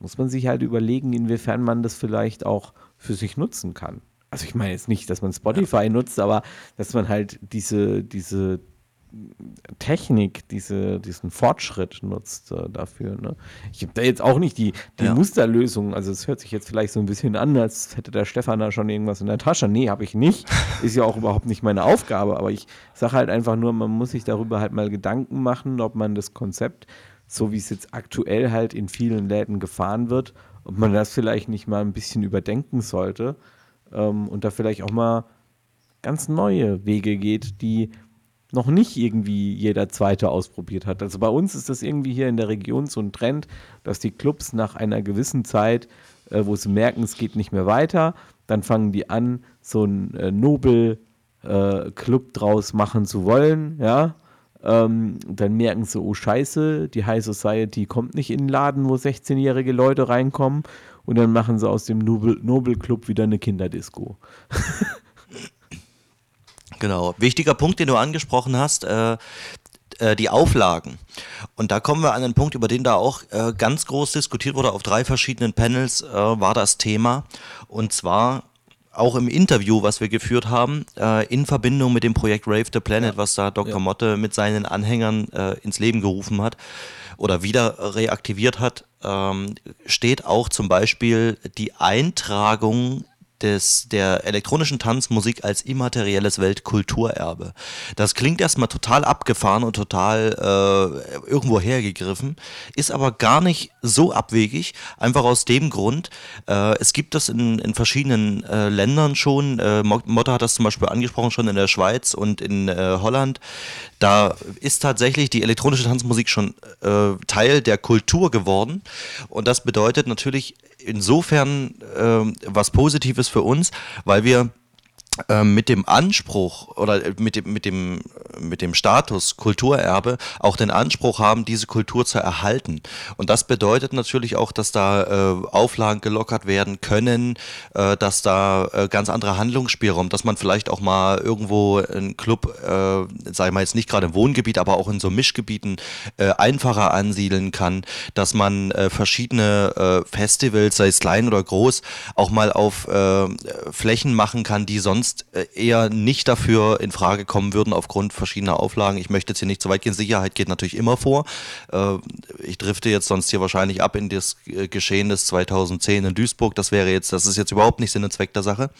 Muss man sich halt überlegen, inwiefern man das vielleicht auch für sich nutzen kann. Also ich meine jetzt nicht, dass man Spotify ja. nutzt, aber dass man halt diese, diese Technik, diese, diesen Fortschritt nutzt äh, dafür. Ne? Ich habe da jetzt auch nicht die, die Ja. Musterlösung, also es hört sich jetzt vielleicht so ein bisschen an, als hätte der Stefan da schon irgendwas in der Tasche. Nee, habe ich nicht. Ist ja auch überhaupt nicht meine Aufgabe, aber ich sage halt einfach nur, man muss sich darüber halt mal Gedanken machen, ob man das Konzept, so wie es jetzt aktuell halt in vielen Läden gefahren wird, ob man das vielleicht nicht mal ein bisschen überdenken sollte ähm, und da vielleicht auch mal ganz neue Wege geht, die noch nicht irgendwie jeder Zweite ausprobiert hat. Also bei uns ist das irgendwie hier in der Region so ein Trend, dass die Clubs nach einer gewissen Zeit, äh, wo sie merken, es geht nicht mehr weiter, dann fangen die an, so einen äh, Nobel-Club draus machen zu wollen, ja. Ähm, dann merken sie, oh Scheiße, die High Society kommt nicht in den Laden, wo 16-jährige Leute reinkommen. Und dann machen sie aus dem Nobel, Nobel Club wieder eine Kinderdisco. Genau. Wichtiger Punkt, den du angesprochen hast, äh, äh, die Auflagen. Und da kommen wir an einen Punkt, über den da auch äh, ganz groß diskutiert wurde auf drei verschiedenen Panels, äh, war das Thema. Und zwar auch im Interview, was wir geführt haben, äh, in Verbindung mit dem Projekt Rave the Planet, was da Dr. Ja. Motte mit seinen Anhängern ins Leben gerufen hat oder wieder reaktiviert hat, ähm, steht auch zum Beispiel die Eintragung des, der elektronischen Tanzmusik als immaterielles Weltkulturerbe. Das klingt erstmal total abgefahren und total äh, irgendwo hergegriffen, ist aber gar nicht so abwegig, einfach aus dem Grund, äh, es gibt das in, in verschiedenen äh, Ländern schon, äh, Mo- Motta hat das zum Beispiel angesprochen, schon in der Schweiz und in äh, Holland, da ist tatsächlich die elektronische Tanzmusik schon äh, Teil der Kultur geworden und das bedeutet natürlich insofern ähm, was Positives für uns, weil wir mit dem Anspruch oder äh, mit dem, mit dem, mit dem Status Kulturerbe auch den Anspruch haben, diese Kultur zu erhalten. Und das bedeutet natürlich auch, dass da äh, Auflagen gelockert werden können, äh, dass da äh, ganz andere Handlungsspielraum, dass man vielleicht auch mal irgendwo einen Club, äh, sag ich mal jetzt nicht gerade im Wohngebiet, aber auch in so Mischgebieten äh, einfacher ansiedeln kann, dass man äh, verschiedene äh, Festivals, sei es klein oder groß, auch mal auf äh, Flächen machen kann, die sonst äh, eher nicht dafür in Frage kommen würden aufgrund verschiedener Auflagen. Ich möchte jetzt hier nicht zu weit gehen. Sicherheit geht natürlich immer vor. Äh, ich drifte jetzt sonst hier wahrscheinlich ab in das äh, Geschehen des 2010 in Duisburg. Das wäre jetzt, das ist jetzt überhaupt nicht Sinn und Zweck der Sache.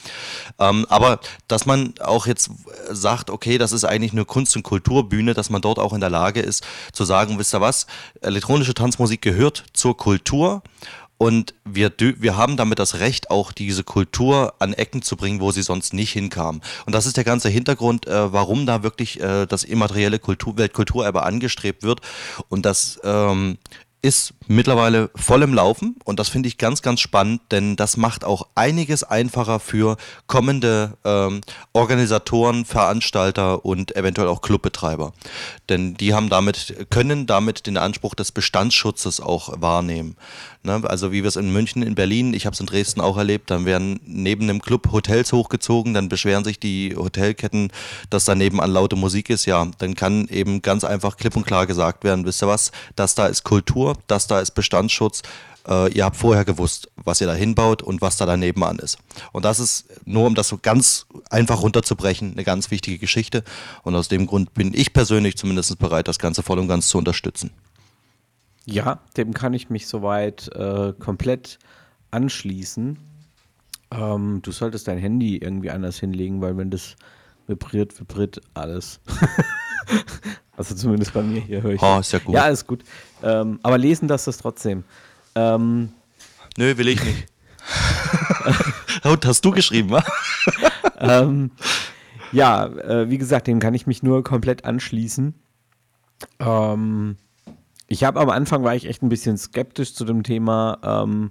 Ähm, aber dass man auch jetzt sagt, okay, das ist eigentlich eine Kunst- und Kulturbühne, dass man dort auch in der Lage ist zu sagen, wisst ihr was, elektronische Tanzmusik gehört zur Kultur. Und wir, wir haben damit das Recht, auch diese Kultur an Ecken zu bringen, wo sie sonst nicht hinkam. Und das ist der ganze Hintergrund, äh, warum da wirklich äh, das immaterielle Kultur, Weltkulturerbe angestrebt wird. Und das ähm, ist mittlerweile voll im Laufen und das finde ich ganz, ganz spannend, denn das macht auch einiges einfacher für kommende ähm, Organisatoren, Veranstalter und eventuell auch Clubbetreiber. Denn die haben damit, können damit den Anspruch des Bestandsschutzes auch wahrnehmen. Ne? Also wie wir es in München, in Berlin, ich habe es in Dresden auch erlebt, dann werden neben dem Club Hotels hochgezogen, dann beschweren sich die Hotelketten, dass da nebenan laute Musik ist. Ja, dann kann eben ganz einfach klipp und klar gesagt werden, wisst ihr was, das da ist Kultur, das da ist Bestandsschutz. Äh, ihr habt vorher gewusst, was ihr da hinbaut und was da daneben an ist. Und das ist, nur um das so ganz einfach runterzubrechen, eine ganz wichtige Geschichte. Und aus dem Grund bin ich persönlich zumindest bereit, das Ganze voll und ganz zu unterstützen. Ja, dem kann ich mich soweit äh, komplett anschließen. Ähm, du solltest dein Handy irgendwie anders hinlegen, weil wenn das vibriert, vibriert alles. also zumindest bei mir hier höre ich. Oh, ist ja gut. Ja, alles gut. Ähm, aber lesen das das trotzdem. Ähm, Nö, will ich nicht. und hast du geschrieben, wa? ähm, ja, äh, wie gesagt, dem kann ich mich nur komplett anschließen. Ähm, ich habe am Anfang war ich echt ein bisschen skeptisch zu dem Thema, ähm,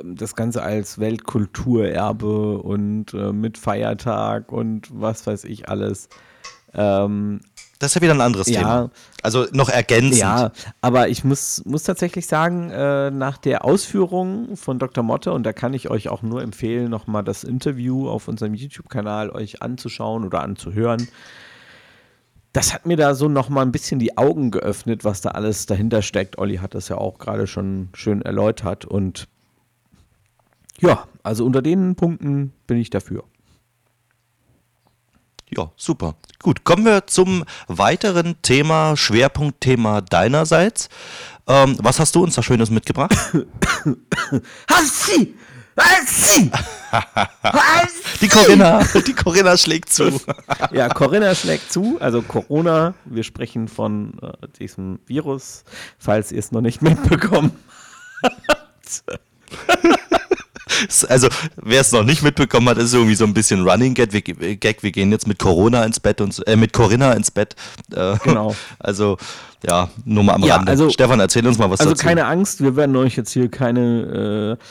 ähm, das Ganze als Weltkulturerbe und äh, mit Feiertag und was weiß ich alles. Ähm, Das ist ja wieder ein anderes Ja. Thema. Also noch ergänzend. ja, aber ich muss, muss tatsächlich sagen, äh, nach der Ausführung von Dr. Motte, und da kann ich euch auch nur empfehlen, nochmal das Interview auf unserem YouTube-Kanal euch anzuschauen oder anzuhören. Das hat mir da so nochmal ein bisschen die Augen geöffnet, was da alles dahinter steckt. Olli hat das ja auch gerade schon schön erläutert. Und ja, also unter den Punkten bin ich dafür. Ja, super. Gut, kommen wir zum weiteren Thema, Schwerpunktthema deinerseits. Ähm, was hast du uns da Schönes mitgebracht? Hassi! Hassi! Die Corinna, die Corinna schlägt zu. Ja, Corinna schlägt zu, also Corona. Wir sprechen von äh, diesem Virus, falls ihr es noch nicht mitbekommen habt. Also, wer es noch nicht mitbekommen hat, ist irgendwie so ein bisschen Running Gag. Wir, Gag. wir gehen jetzt mit Corona ins Bett und äh, mit Corinna ins Bett. Äh, Genau. Also, ja, nur mal am Ja, Rande. also- Stefan, erzähl uns mal was Also dazu. keine Angst, wir werden euch jetzt hier keine äh,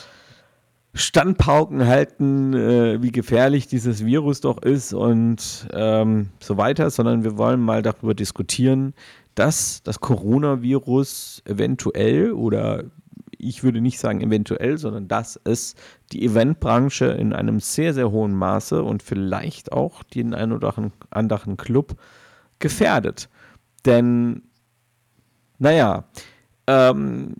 Standpauken halten, äh, wie gefährlich dieses Virus doch ist und ähm, so weiter, sondern wir wollen mal darüber diskutieren, dass das Coronavirus eventuell oder ich würde nicht sagen eventuell, sondern dass es die Eventbranche in einem sehr, sehr hohen Maße und vielleicht auch den einen oder anderen Club gefährdet. Denn naja, ähm,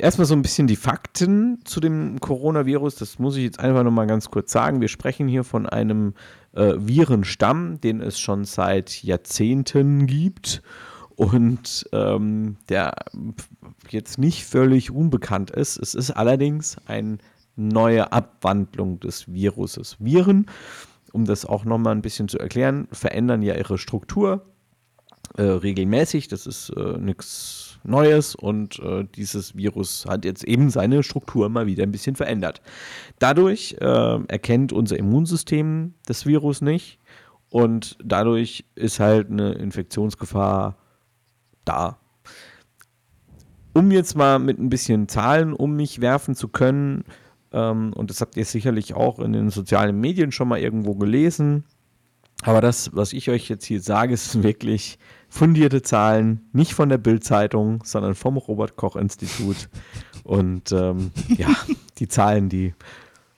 erstmal so ein bisschen die Fakten zu dem Coronavirus. Das muss ich jetzt einfach nochmal ganz kurz sagen. Wir sprechen hier von einem äh, Virenstamm, den es schon seit Jahrzehnten gibt und ähm, der jetzt nicht völlig unbekannt ist. Es ist allerdings eine neue Abwandlung des Viruses. Viren, um das auch nochmal ein bisschen zu erklären, verändern ja ihre Struktur äh, regelmäßig. Das ist äh, nichts Neues und äh, dieses Virus hat jetzt eben seine Struktur mal wieder ein bisschen verändert. Dadurch äh, erkennt unser Immunsystem das Virus nicht und dadurch ist halt eine Infektionsgefahr da. Um jetzt mal mit ein bisschen Zahlen um mich werfen zu können, ähm, und das habt ihr sicherlich auch in den sozialen Medien schon mal irgendwo gelesen, aber das, was ich euch jetzt hier sage, ist wirklich fundierte Zahlen, nicht von der Bild-Zeitung, sondern vom Robert-Koch-Institut. Und ähm, ja, die Zahlen, die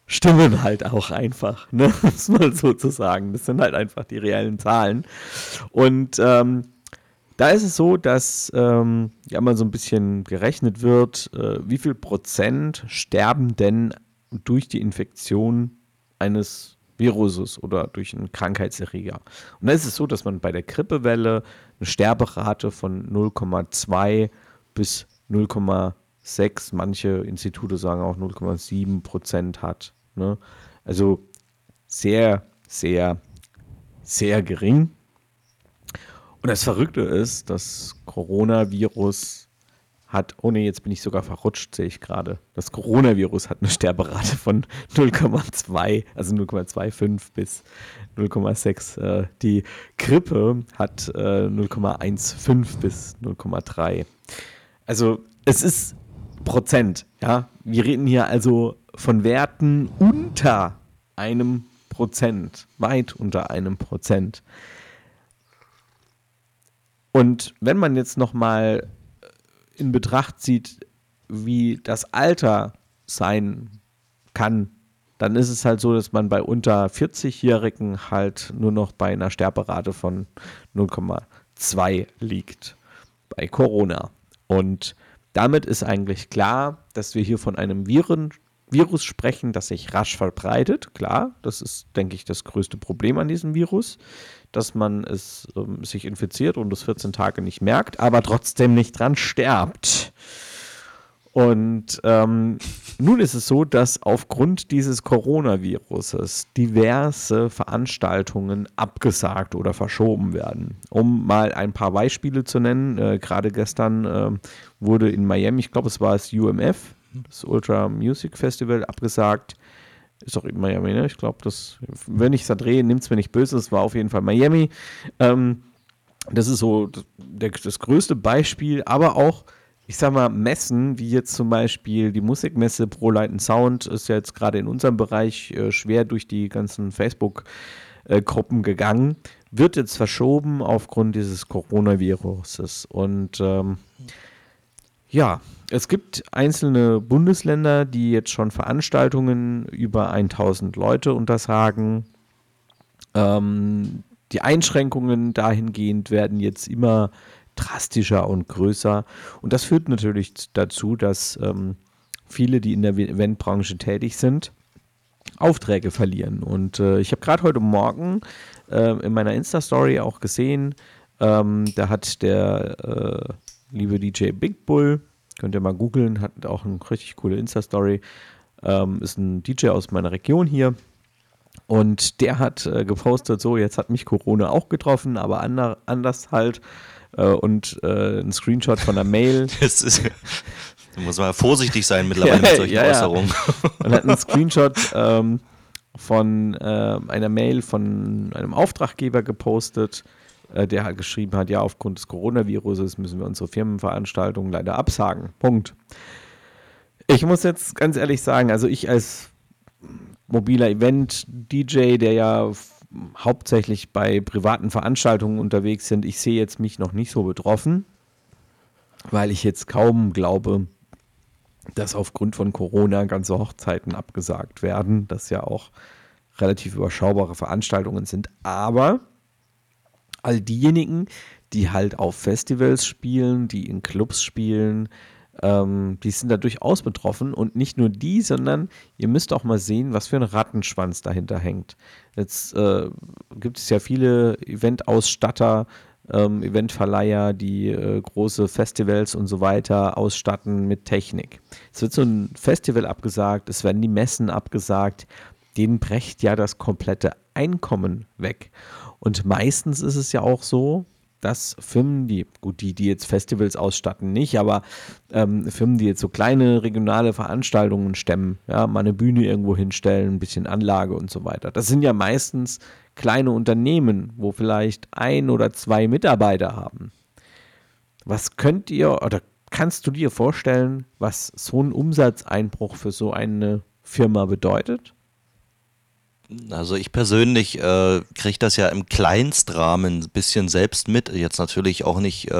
stimmen halt auch einfach, ne? muss man so zu sagen. Das sind halt einfach die reellen Zahlen. Und ähm, da ist es so, dass ähm, ja mal so ein bisschen gerechnet wird, äh, wie viel Prozent sterben denn durch die Infektion eines Viruses oder durch einen Krankheitserreger. Und da ist es so, dass man bei der Grippewelle eine Sterberate von 0,2 bis 0,6, manche Institute sagen auch 0,7 Prozent hat. Ne? Also sehr, sehr, sehr gering. Und das Verrückte ist, das Coronavirus hat, oh nee, jetzt bin ich sogar verrutscht, sehe ich gerade. Das Coronavirus hat eine Sterberate von 0,2, also 0,25 bis 0,6. Äh, die Grippe hat äh, 0,15 bis 0,3. Also es ist Prozent, ja. Wir reden hier also von Werten unter einem Prozent, weit unter einem Prozent. Und wenn man jetzt nochmal in Betracht zieht, wie das Alter sein kann, dann ist es halt so, dass man bei unter 40-Jährigen halt nur noch bei einer Sterberate von 0,2 liegt bei Corona. Und damit ist eigentlich klar, dass wir hier von einem Viren, Virus sprechen, das sich rasch verbreitet. Klar, das ist, denke ich, das größte Problem an diesem Virus, dass man es ähm, sich infiziert und es 14 Tage nicht merkt, aber trotzdem nicht dran stirbt. Und ähm, nun ist es so, dass aufgrund dieses Coronaviruses diverse Veranstaltungen abgesagt oder verschoben werden. Um mal ein paar Beispiele zu nennen, äh, gerade gestern äh, wurde in Miami, ich glaube es war das UMF, das Ultra Music Festival, abgesagt. Ist doch in Miami, ne? Ich glaube, das, wenn ich es da drehe, nimmt es mir nicht böse, es war auf jeden Fall Miami. Ähm, das ist so das, der, das größte Beispiel, aber auch ich sag mal, Messen, wie jetzt zum Beispiel die Musikmesse Pro Light and Sound, ist ja jetzt gerade in unserem Bereich äh, schwer durch die ganzen Facebook-Gruppen gegangen, wird jetzt verschoben aufgrund dieses Coronaviruses. Und ähm, ja, es gibt einzelne Bundesländer, die jetzt schon Veranstaltungen über 1000 Leute untersagen. Ähm, die Einschränkungen dahingehend werden jetzt immer drastischer und größer. Und das führt natürlich dazu, dass ähm, viele, die in der Eventbranche tätig sind, Aufträge verlieren. Und äh, ich habe gerade heute Morgen äh, in meiner Insta-Story auch gesehen, ähm, da hat der äh, liebe DJ Big Bull, könnt ihr mal googeln, hat auch eine richtig coole Insta-Story, ähm, ist ein DJ aus meiner Region hier. Und der hat äh, gepostet, so, jetzt hat mich Corona auch getroffen, aber ander, anders halt. Äh, und äh, ein Screenshot von einer Mail. Das ist, da muss man vorsichtig sein mittlerweile mit solchen Ja, ja. Äußerungen. Und hat einen Screenshot ähm, von äh, einer Mail von einem Auftraggeber gepostet, der halt geschrieben hat, ja, aufgrund des Coronaviruses müssen wir unsere Firmenveranstaltungen leider absagen. Punkt. Ich muss jetzt ganz ehrlich sagen, also ich als mobiler Event-DJ, der ja hauptsächlich bei privaten Veranstaltungen unterwegs sind, ich sehe jetzt mich noch nicht so betroffen, weil ich jetzt kaum glaube, dass aufgrund von Corona ganze Hochzeiten abgesagt werden, das ja auch relativ überschaubare Veranstaltungen sind. Aber all diejenigen, die halt auf Festivals spielen, die in Clubs spielen, ähm, die sind da durchaus betroffen. Und nicht nur die, sondern ihr müsst auch mal sehen, was für ein Rattenschwanz dahinter hängt. Jetzt äh, gibt es ja viele Eventausstatter, ähm, Eventverleiher, die äh, große Festivals und so weiter ausstatten mit Technik. Es wird so ein Festival abgesagt, es werden die Messen abgesagt, denen brecht ja das komplette Einkommen weg. Und meistens ist es ja auch so, dass Firmen, die, gut, die, die jetzt Festivals ausstatten, nicht, aber ähm, Firmen, die jetzt so kleine regionale Veranstaltungen stemmen, ja, mal eine Bühne irgendwo hinstellen, ein bisschen Anlage und so weiter. Das sind ja meistens kleine Unternehmen, wo vielleicht ein oder zwei Mitarbeiter haben. Was könnt ihr oder kannst du dir vorstellen, was so ein Umsatzeinbruch für so eine Firma bedeutet? Also ich persönlich äh, kriege das ja im Kleinstrahmen ein bisschen selbst mit. Jetzt natürlich auch nicht, äh,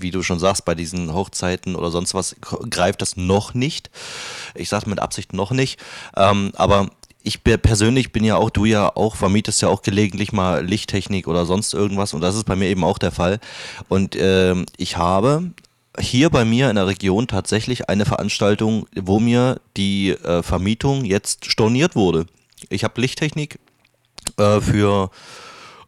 wie du schon sagst, bei diesen Hochzeiten oder sonst was greift das noch nicht. Ich sage mit Absicht noch nicht. Ähm, aber ich persönlich bin ja auch, du ja auch, vermietest ja auch gelegentlich mal Lichttechnik oder sonst irgendwas und das ist bei mir eben auch der Fall. Und ähm, ich habe hier bei mir in der Region tatsächlich eine Veranstaltung, wo mir die äh, Vermietung jetzt storniert wurde. Ich habe Lichttechnik äh, für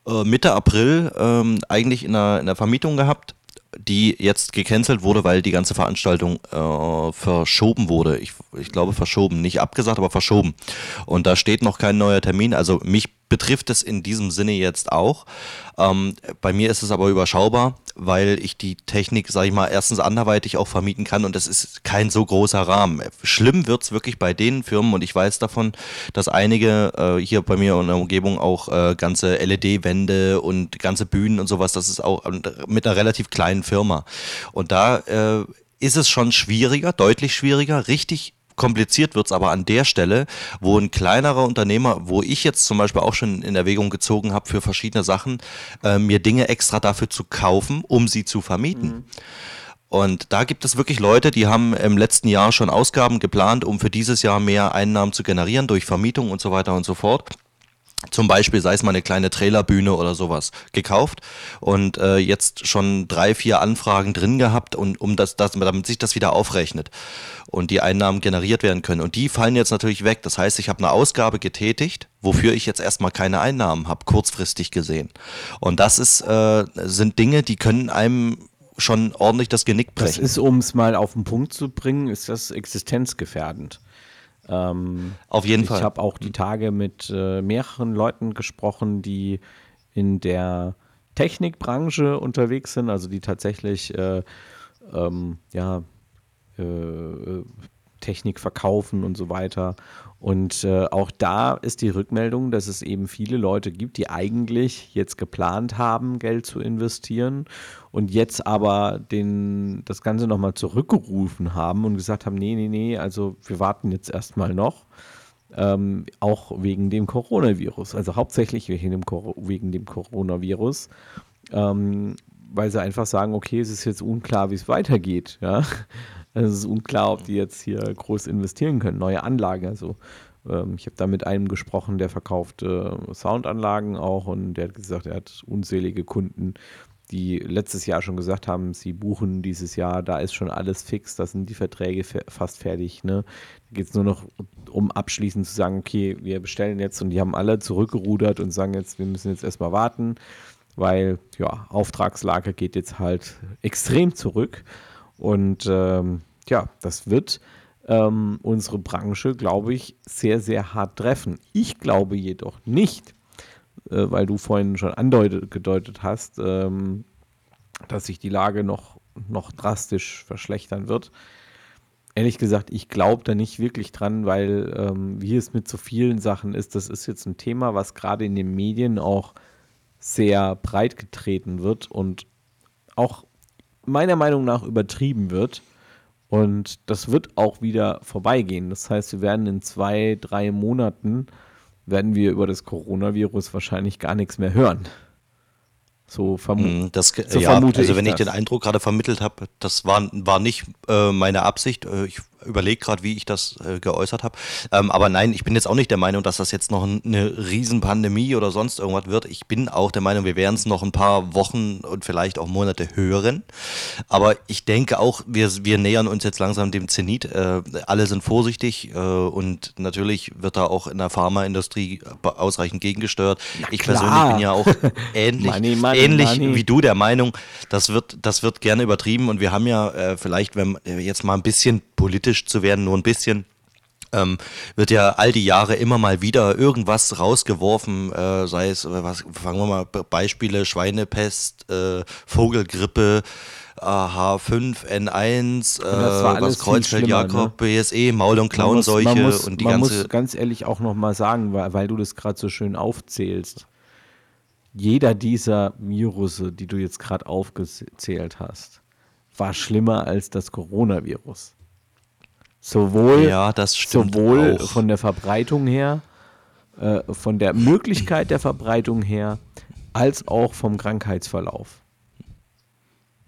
äh, Mitte April ähm, eigentlich in der, in der Vermietung gehabt, die jetzt gecancelt wurde, weil die ganze Veranstaltung äh, verschoben wurde. Ich, ich glaube verschoben, nicht abgesagt, aber verschoben. Und da steht noch kein neuer Termin. Also mich betrifft es in diesem Sinne jetzt auch. Ähm, bei mir ist es aber überschaubar, weil ich die Technik, sage ich mal, erstens anderweitig auch vermieten kann und das ist kein so großer Rahmen. Schlimm wird's wirklich bei den Firmen und ich weiß davon, dass einige äh, hier bei mir in der Umgebung auch äh, ganze LED-Wände und ganze Bühnen und sowas, das ist auch mit einer relativ kleinen Firma. Und da äh, ist es schon schwieriger, deutlich schwieriger, richtig kompliziert wird's aber an der Stelle, wo ein kleinerer Unternehmer, wo ich jetzt zum Beispiel auch schon in Erwägung gezogen habe für verschiedene Sachen, äh, mir Dinge extra dafür zu kaufen, um sie zu vermieten. Und da gibt es wirklich Leute, die haben im letzten Jahr schon Ausgaben geplant, um für dieses Jahr mehr Einnahmen zu generieren durch Vermietung und so weiter und so fort. Zum Beispiel sei es mal eine kleine Trailerbühne oder sowas gekauft und äh, jetzt schon drei, vier Anfragen drin gehabt und um das, das, damit sich das wieder aufrechnet und die Einnahmen generiert werden können. Und die fallen jetzt natürlich weg. Das heißt, ich habe eine Ausgabe getätigt, wofür ich jetzt erstmal keine Einnahmen habe, kurzfristig gesehen. Und das ist, äh, sind Dinge, die können einem schon ordentlich das Genick Das brechen. ist, um es mal auf den Punkt zu bringen, ist das existenzgefährdend. Ähm, Auf jeden ich Fall. habe auch die Tage mit äh, mehreren Leuten gesprochen, die in der Technikbranche unterwegs sind, also die tatsächlich äh, ähm, ja, äh, Technik verkaufen und so weiter. Und äh, auch da ist die Rückmeldung, dass es eben viele Leute gibt, die eigentlich jetzt geplant haben, Geld zu investieren und jetzt aber den, das Ganze nochmal zurückgerufen haben und gesagt haben, nee, nee, nee, also wir warten jetzt erstmal noch. Ähm, auch wegen dem Coronavirus, also hauptsächlich wegen dem, Cor- wegen dem Coronavirus, ähm, weil sie einfach sagen, okay, es ist jetzt unklar, wie es weitergeht. Ja? Es ist unklar, ob die jetzt hier groß investieren können, neue Anlagen. Also ähm, ich habe da mit einem gesprochen, der verkauft äh, Soundanlagen auch und der hat gesagt, er hat unzählige Kunden, die letztes Jahr schon gesagt haben, sie buchen dieses Jahr, da ist schon alles fix, da sind die Verträge fast fertig. Ne? Da geht es nur noch um abschließend zu sagen, okay, wir bestellen jetzt und die haben alle zurückgerudert und sagen jetzt, wir müssen jetzt erstmal warten, weil ja, Auftragslage geht jetzt halt extrem zurück. Und ähm, ja, das wird ähm, unsere Branche, glaube ich, sehr, sehr hart treffen. Ich glaube jedoch nicht, äh, weil du vorhin schon angedeutet hast, ähm, dass sich die Lage noch, noch drastisch verschlechtern wird. Ehrlich gesagt, ich glaube da nicht wirklich dran, weil ähm, wie es mit so vielen Sachen ist, das ist jetzt ein Thema, was gerade in den Medien auch sehr breit getreten wird und auch meiner Meinung nach übertrieben wird. Und das wird auch wieder vorbeigehen. Das heißt, wir werden in zwei, drei Monaten werden wir über das Coronavirus wahrscheinlich gar nichts mehr hören. So, vermu mm, das, so ja, vermute also ich wenn ich den Eindruck gerade vermittelt habe, das war, war nicht äh, meine Absicht. Äh, ich überlege gerade, wie ich das äh, geäußert habe. Ähm, aber nein, ich bin jetzt auch nicht der Meinung, dass das jetzt noch eine Riesenpandemie oder sonst irgendwas wird. Ich bin auch der Meinung, wir werden es noch ein paar Wochen und vielleicht auch Monate hören. Aber ich denke auch, wir, wir nähern uns jetzt langsam dem Zenit. Äh, alle sind vorsichtig äh, und natürlich wird da auch in der Pharmaindustrie ausreichend gegengesteuert. Na ich klar. persönlich bin ja auch ähnlich, money, money, ähnlich money. wie du der Meinung, das wird, das wird gerne übertrieben und wir haben ja äh, vielleicht, wenn jetzt mal ein bisschen politisch zu werden, nur ein bisschen. Ähm, wird ja all die Jahre immer mal wieder irgendwas rausgeworfen, äh, sei es, äh, was, fangen wir mal Beispiele, Schweinepest, äh, Vogelgrippe, H5N1, äh, was Kreuzfeld-Jakob, ne? BSE, Maul- und Klauenseuche man muss, und die man ganze. muss ganz ehrlich auch nochmal sagen, weil, weil du das gerade so schön aufzählst. Jeder dieser Virusse, die du jetzt gerade aufgezählt hast, war schlimmer als das Coronavirus. Sowohl, ja, sowohl von der Verbreitung her, äh, von der Möglichkeit der Verbreitung her, als auch vom Krankheitsverlauf.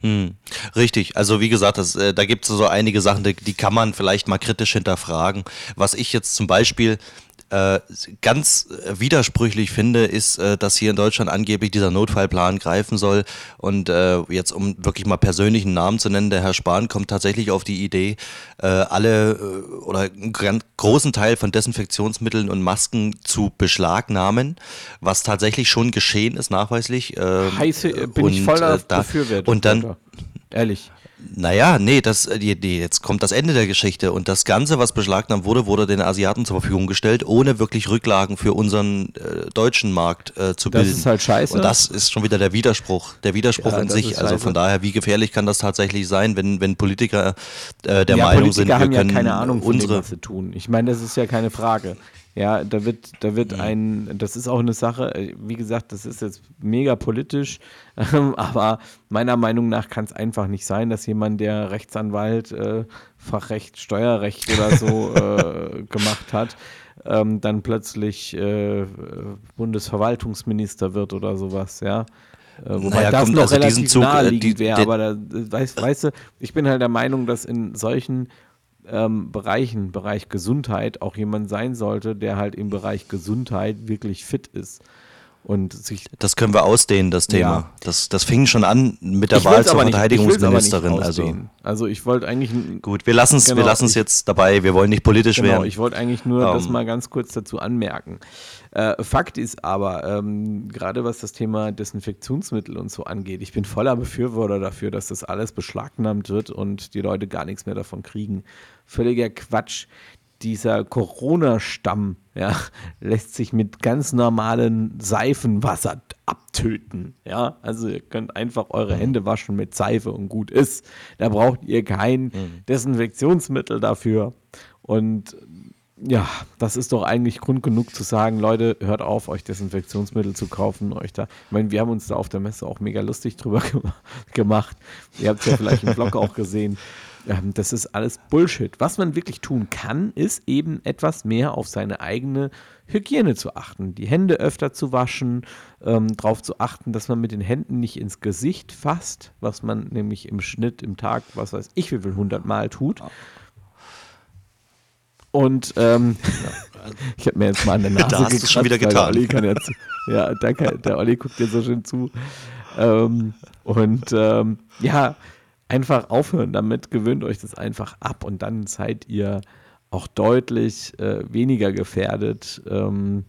Hm, richtig, also wie gesagt, das, äh, da gibt es so einige Sachen, die, die, kann man vielleicht mal kritisch hinterfragen. Was ich jetzt zum Beispiel äh, ganz widersprüchlich finde, ist, äh, dass hier in Deutschland angeblich dieser Notfallplan greifen soll. Und äh, jetzt, um wirklich mal persönlichen Namen zu nennen, der Herr Spahn kommt tatsächlich auf die Idee, äh, alle äh, oder einen großen Teil von Desinfektionsmitteln und Masken zu beschlagnahmen, was tatsächlich schon geschehen ist, nachweislich. Ähm, Heiße, bin und, ich voller da, Befürwortung. Und dann, ehrlich. Naja, nee, das, äh, die, die, jetzt kommt das Ende der Geschichte und das Ganze, was beschlagnahmt wurde, wurde den Asiaten zur Verfügung gestellt, ohne wirklich Rücklagen für unseren äh, deutschen Markt äh, zu bilden. Das ist halt scheiße. Und das ist schon wieder der Widerspruch, der Widerspruch ja, in sich. Also von daher, wie gefährlich kann das tatsächlich sein, wenn, wenn Politiker äh, der ja, Meinung Politiker sind, wir haben können ja keine Ahnung unsere dem, was sie tun. Ich meine, das ist ja keine Frage. Ja, da wird, da wird ein, das ist auch eine Sache, äh, wie gesagt, das ist jetzt mega politisch, aber meiner Meinung nach kann es einfach nicht sein, dass jemand, der Rechtsanwalt, äh, Fachrecht, Steuerrecht oder so äh, gemacht hat, ähm, dann plötzlich äh, Bundesverwaltungsminister wird oder sowas, ja. Äh, wobei naja, das noch also relativ Zug, naheliegend wäre, aber da, weißt, weißt du, ich bin halt der Meinung, dass in solchen ähm, Bereichen, Bereich Gesundheit, auch jemand sein sollte, der halt im Bereich Gesundheit wirklich fit ist. Und sich das können wir ausdehnen, das Thema. Ja. Das, das fing schon an mit der ich Wahl zur Verteidigungsministerin. also. also ich wollte eigentlich. Gut, wir lassen es genau, jetzt dabei, wir wollen nicht politisch genau, werden. Ich wollte eigentlich nur um. das ähm. mal ganz kurz dazu anmerken. Äh, Fakt ist aber, ähm, gerade was das Thema Desinfektionsmittel und so angeht, ich bin voller Befürworter dafür, dass das alles beschlagnahmt wird und die Leute gar nichts mehr davon kriegen. Völliger Quatsch dieser Corona-Stamm ja, lässt sich mit ganz normalen Seifenwasser abtöten. Ja, also ihr könnt einfach eure Hände waschen mit Seife und gut ist. Da braucht ihr kein mhm. Desinfektionsmittel dafür. Und ja, das ist doch eigentlich Grund genug zu sagen, Leute, hört auf, euch Desinfektionsmittel zu kaufen, euch da. Ich meine, wir haben uns da auf der Messe auch mega lustig drüber gemacht. Ihr habt es ja vielleicht im Vlog auch gesehen. Ähm, das ist alles Bullshit. Was man wirklich tun kann, ist eben etwas mehr auf seine eigene Hygiene zu achten. Die Hände öfter zu waschen, ähm, darauf zu achten, dass man mit den Händen nicht ins Gesicht fasst, was man nämlich im Schnitt im Tag, was weiß ich, wie viel hundertmal tut. Und ähm, ich habe mir jetzt mal an der Nase da hast gekratzt, schon wieder getan. Ja, ja, danke, der Olli guckt dir so schön zu. ähm, und ähm, ja, einfach aufhören damit, gewöhnt euch das einfach ab und dann seid ihr auch deutlich äh, weniger gefährdet, ähm,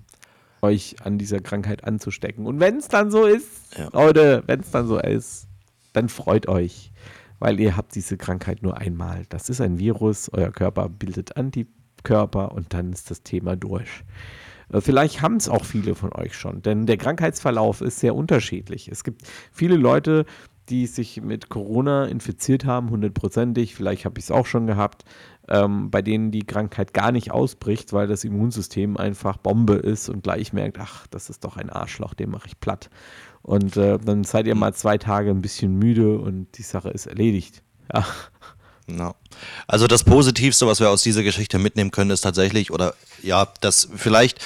euch an dieser Krankheit anzustecken. Und wenn es dann so ist, ja. Leute, wenn es dann so ist, dann freut euch, weil ihr habt diese Krankheit nur einmal. Das ist ein Virus, euer Körper bildet Antikörper und dann ist das Thema durch. Äh, vielleicht haben es auch viele von euch schon, denn der Krankheitsverlauf ist sehr unterschiedlich. Es gibt viele Leute, die sich mit Corona infiziert haben, hundertprozentig, vielleicht habe ich es auch schon gehabt, ähm, bei denen die Krankheit gar nicht ausbricht, weil das Immunsystem einfach Bombe ist und gleich merkt, ach, das ist doch ein Arschloch, den mache ich platt. Und äh, dann seid ihr mal zwei Tage ein bisschen müde und die Sache ist erledigt. Ja. No. Also das Positivste, was wir aus dieser Geschichte mitnehmen können, ist tatsächlich, oder ja, dass vielleicht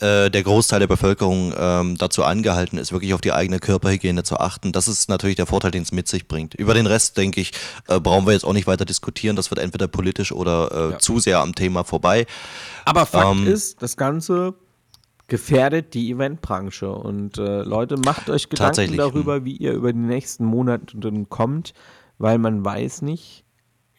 äh, der Großteil der Bevölkerung ähm, dazu angehalten ist, wirklich auf die eigene Körperhygiene zu achten. Das ist natürlich der Vorteil, den es mit sich bringt. Über den Rest, denke ich, äh, brauchen wir jetzt auch nicht weiter diskutieren. Das wird entweder politisch oder äh, ja. zu sehr am Thema vorbei. Aber Fakt ähm, ist, das Ganze gefährdet die Eventbranche. Und äh, Leute, macht euch Gedanken darüber, wie ihr über die nächsten Monate kommt, weil man weiß nicht,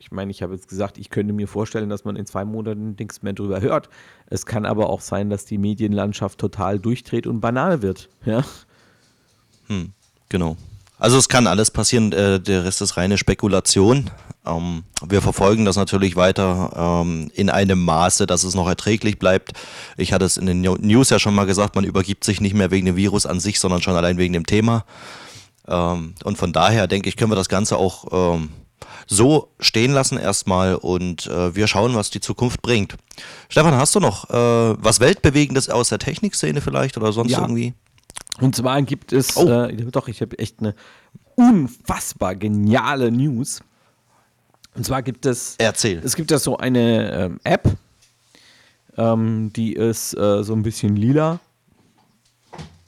ich meine, ich habe jetzt gesagt, ich könnte mir vorstellen, dass man in zwei Monaten nichts mehr drüber hört. Es kann aber auch sein, dass die Medienlandschaft total durchdreht und banal wird. Ja. Hm, genau. Also es kann alles passieren, äh, der Rest ist reine Spekulation. Ähm, wir verfolgen das natürlich weiter ähm, in einem Maße, dass es noch erträglich bleibt. Ich hatte es in den News ja schon mal gesagt, man übergibt sich nicht mehr wegen dem Virus an sich, sondern schon allein wegen dem Thema. Ähm, und von daher denke ich, können wir das Ganze auch so stehen lassen erstmal und äh, wir schauen, was die Zukunft bringt. Stefan, hast du noch äh, was Weltbewegendes aus der Technikszene vielleicht oder sonst ja. irgendwie? Und zwar gibt es, oh. äh, doch, ich habe echt eine unfassbar geniale News. Und zwar gibt es, Erzähl. es gibt da so eine ähm, App, ähm, die ist äh, so ein bisschen lila,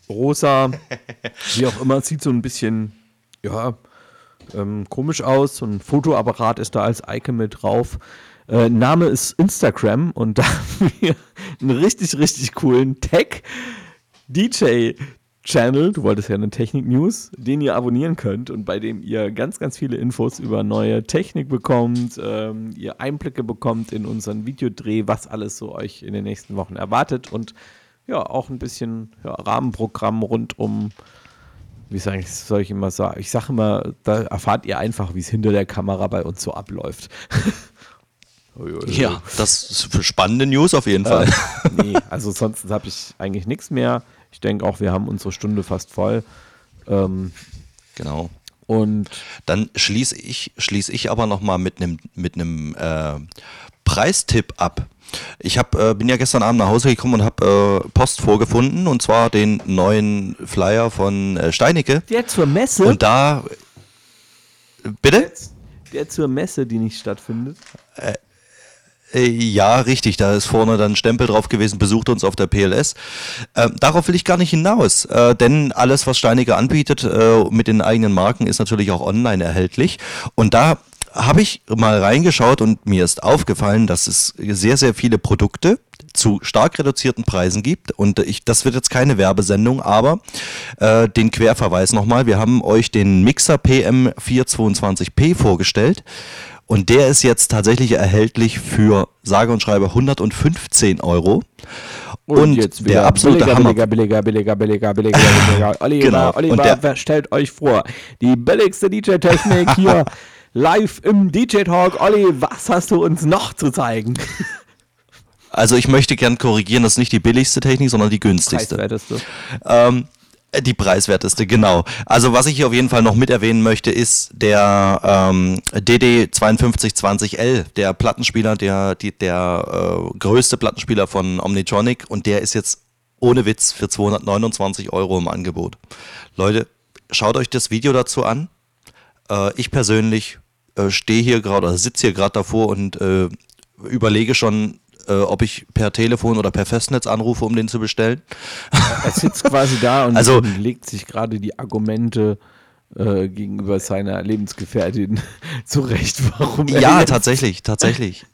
rosa, wie auch immer, sieht so ein bisschen, ja, ähm, komisch aus. So ein Fotoapparat ist da als Icon mit drauf. Äh, Name ist Instagram und da haben wir einen richtig, richtig coolen Tech-DJ Channel, du wolltest ja eine Technik-News, den ihr abonnieren könnt und bei dem ihr ganz, ganz viele Infos über neue Technik bekommt, ähm, ihr Einblicke bekommt in unseren Videodreh, was alles so euch in den nächsten Wochen erwartet und ja, auch ein bisschen ja, Rahmenprogramm rund um wie soll ich, soll ich immer sagen? Ich sage immer, da erfahrt ihr einfach, wie es hinter der Kamera bei uns so abläuft. ja, das ist für spannende News auf jeden Fall. Äh, nee, also sonst habe ich eigentlich nichts mehr. Ich denke auch, wir haben unsere Stunde fast voll. Ähm, genau. Und dann schließe ich, schließ ich aber nochmal mit einem mit äh, Preistipp ab. Ich hab, äh, bin ja gestern Abend nach Hause gekommen und habe äh, Post vorgefunden und zwar den neuen Flyer von äh, Steinecke. Der zur Messe? Und da. Bitte? Der, zur Messe, die nicht stattfindet. Äh, äh, ja, richtig. Da ist vorne dann ein Stempel drauf gewesen, besucht uns auf der PLS. Äh, darauf will ich gar nicht hinaus, äh, denn alles, was Steinecke anbietet äh, mit den eigenen Marken, ist natürlich auch online erhältlich. Und da habe ich mal reingeschaut und mir ist aufgefallen, dass es sehr, sehr viele Produkte zu stark reduzierten Preisen gibt. Und ich, das wird jetzt keine Werbesendung, aber äh, den Querverweis nochmal. Wir haben euch den Mixer PM422P vorgestellt. Und der ist jetzt tatsächlich erhältlich für sage und schreibe 115 Euro. Und, und jetzt der absolute billiger, Hammer. Billiger, billiger, billiger, billiger, billiger, billiger. Oliver, genau. Oliver, stellt euch vor, die billigste DJ-Technik hier live im DJ-Talk. Olli, was hast du uns noch zu zeigen? Also ich möchte gern korrigieren, das ist nicht die billigste Technik, sondern die günstigste. Preiswerteste. Ähm, die preiswerteste, genau. Also was ich hier auf jeden Fall noch mit erwähnen möchte, ist der ähm, DD5220L, der Plattenspieler, der, die, der äh, größte Plattenspieler von Omnitronic und der ist jetzt ohne Witz für 229 Euro im Angebot. Leute, schaut euch das Video dazu an. Äh, ich persönlich äh, stehe hier gerade oder sitze hier gerade davor und äh, überlege schon, äh, ob ich per Telefon oder per Festnetz anrufe, um den zu bestellen. Er sitzt quasi da und also, legt sich gerade die Argumente äh, gegenüber seiner Lebensgefährtin zurecht, warum er Ja, tatsächlich, tatsächlich.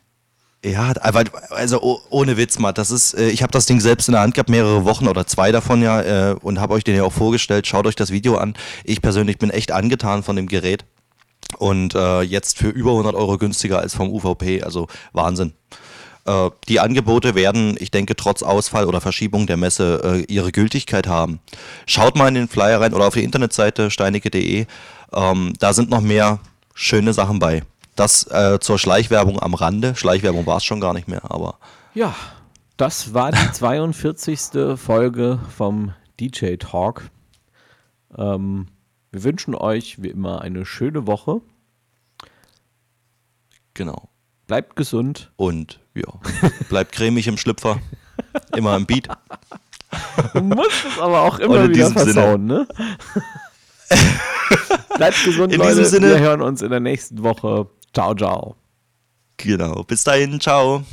Ja, aber also ohne Witz, Matt, das ist, äh, ich habe das Ding selbst in der Hand gehabt, mehrere Wochen oder zwei davon ja, und habe euch den ja auch vorgestellt. Schaut euch das Video an. Ich persönlich bin echt angetan von dem Gerät und äh, jetzt für über 100 Euro günstiger als vom UVP, also Wahnsinn. Äh, die Angebote werden, ich denke, trotz Ausfall oder Verschiebung der Messe äh, ihre Gültigkeit haben. Schaut mal in den Flyer rein oder auf die Internetseite steinige.de. Ähm, da sind noch mehr schöne Sachen bei. Das äh, zur Schleichwerbung am Rande. Schleichwerbung war es schon gar nicht mehr, aber. Ja, das war die 42. Folge vom DJ Talk. Ähm, wir wünschen euch wie immer eine schöne Woche. Genau. Bleibt gesund. Und ja, bleibt cremig im Schlüpfer. Immer im Beat. Du musst es aber auch immer wieder versauen, Sinne. ne? Bleibt gesund, in Leute. Diesem Sinne. Wir hören uns in der nächsten Woche. Ciao, ciao. Genau. Bis dahin. Ciao.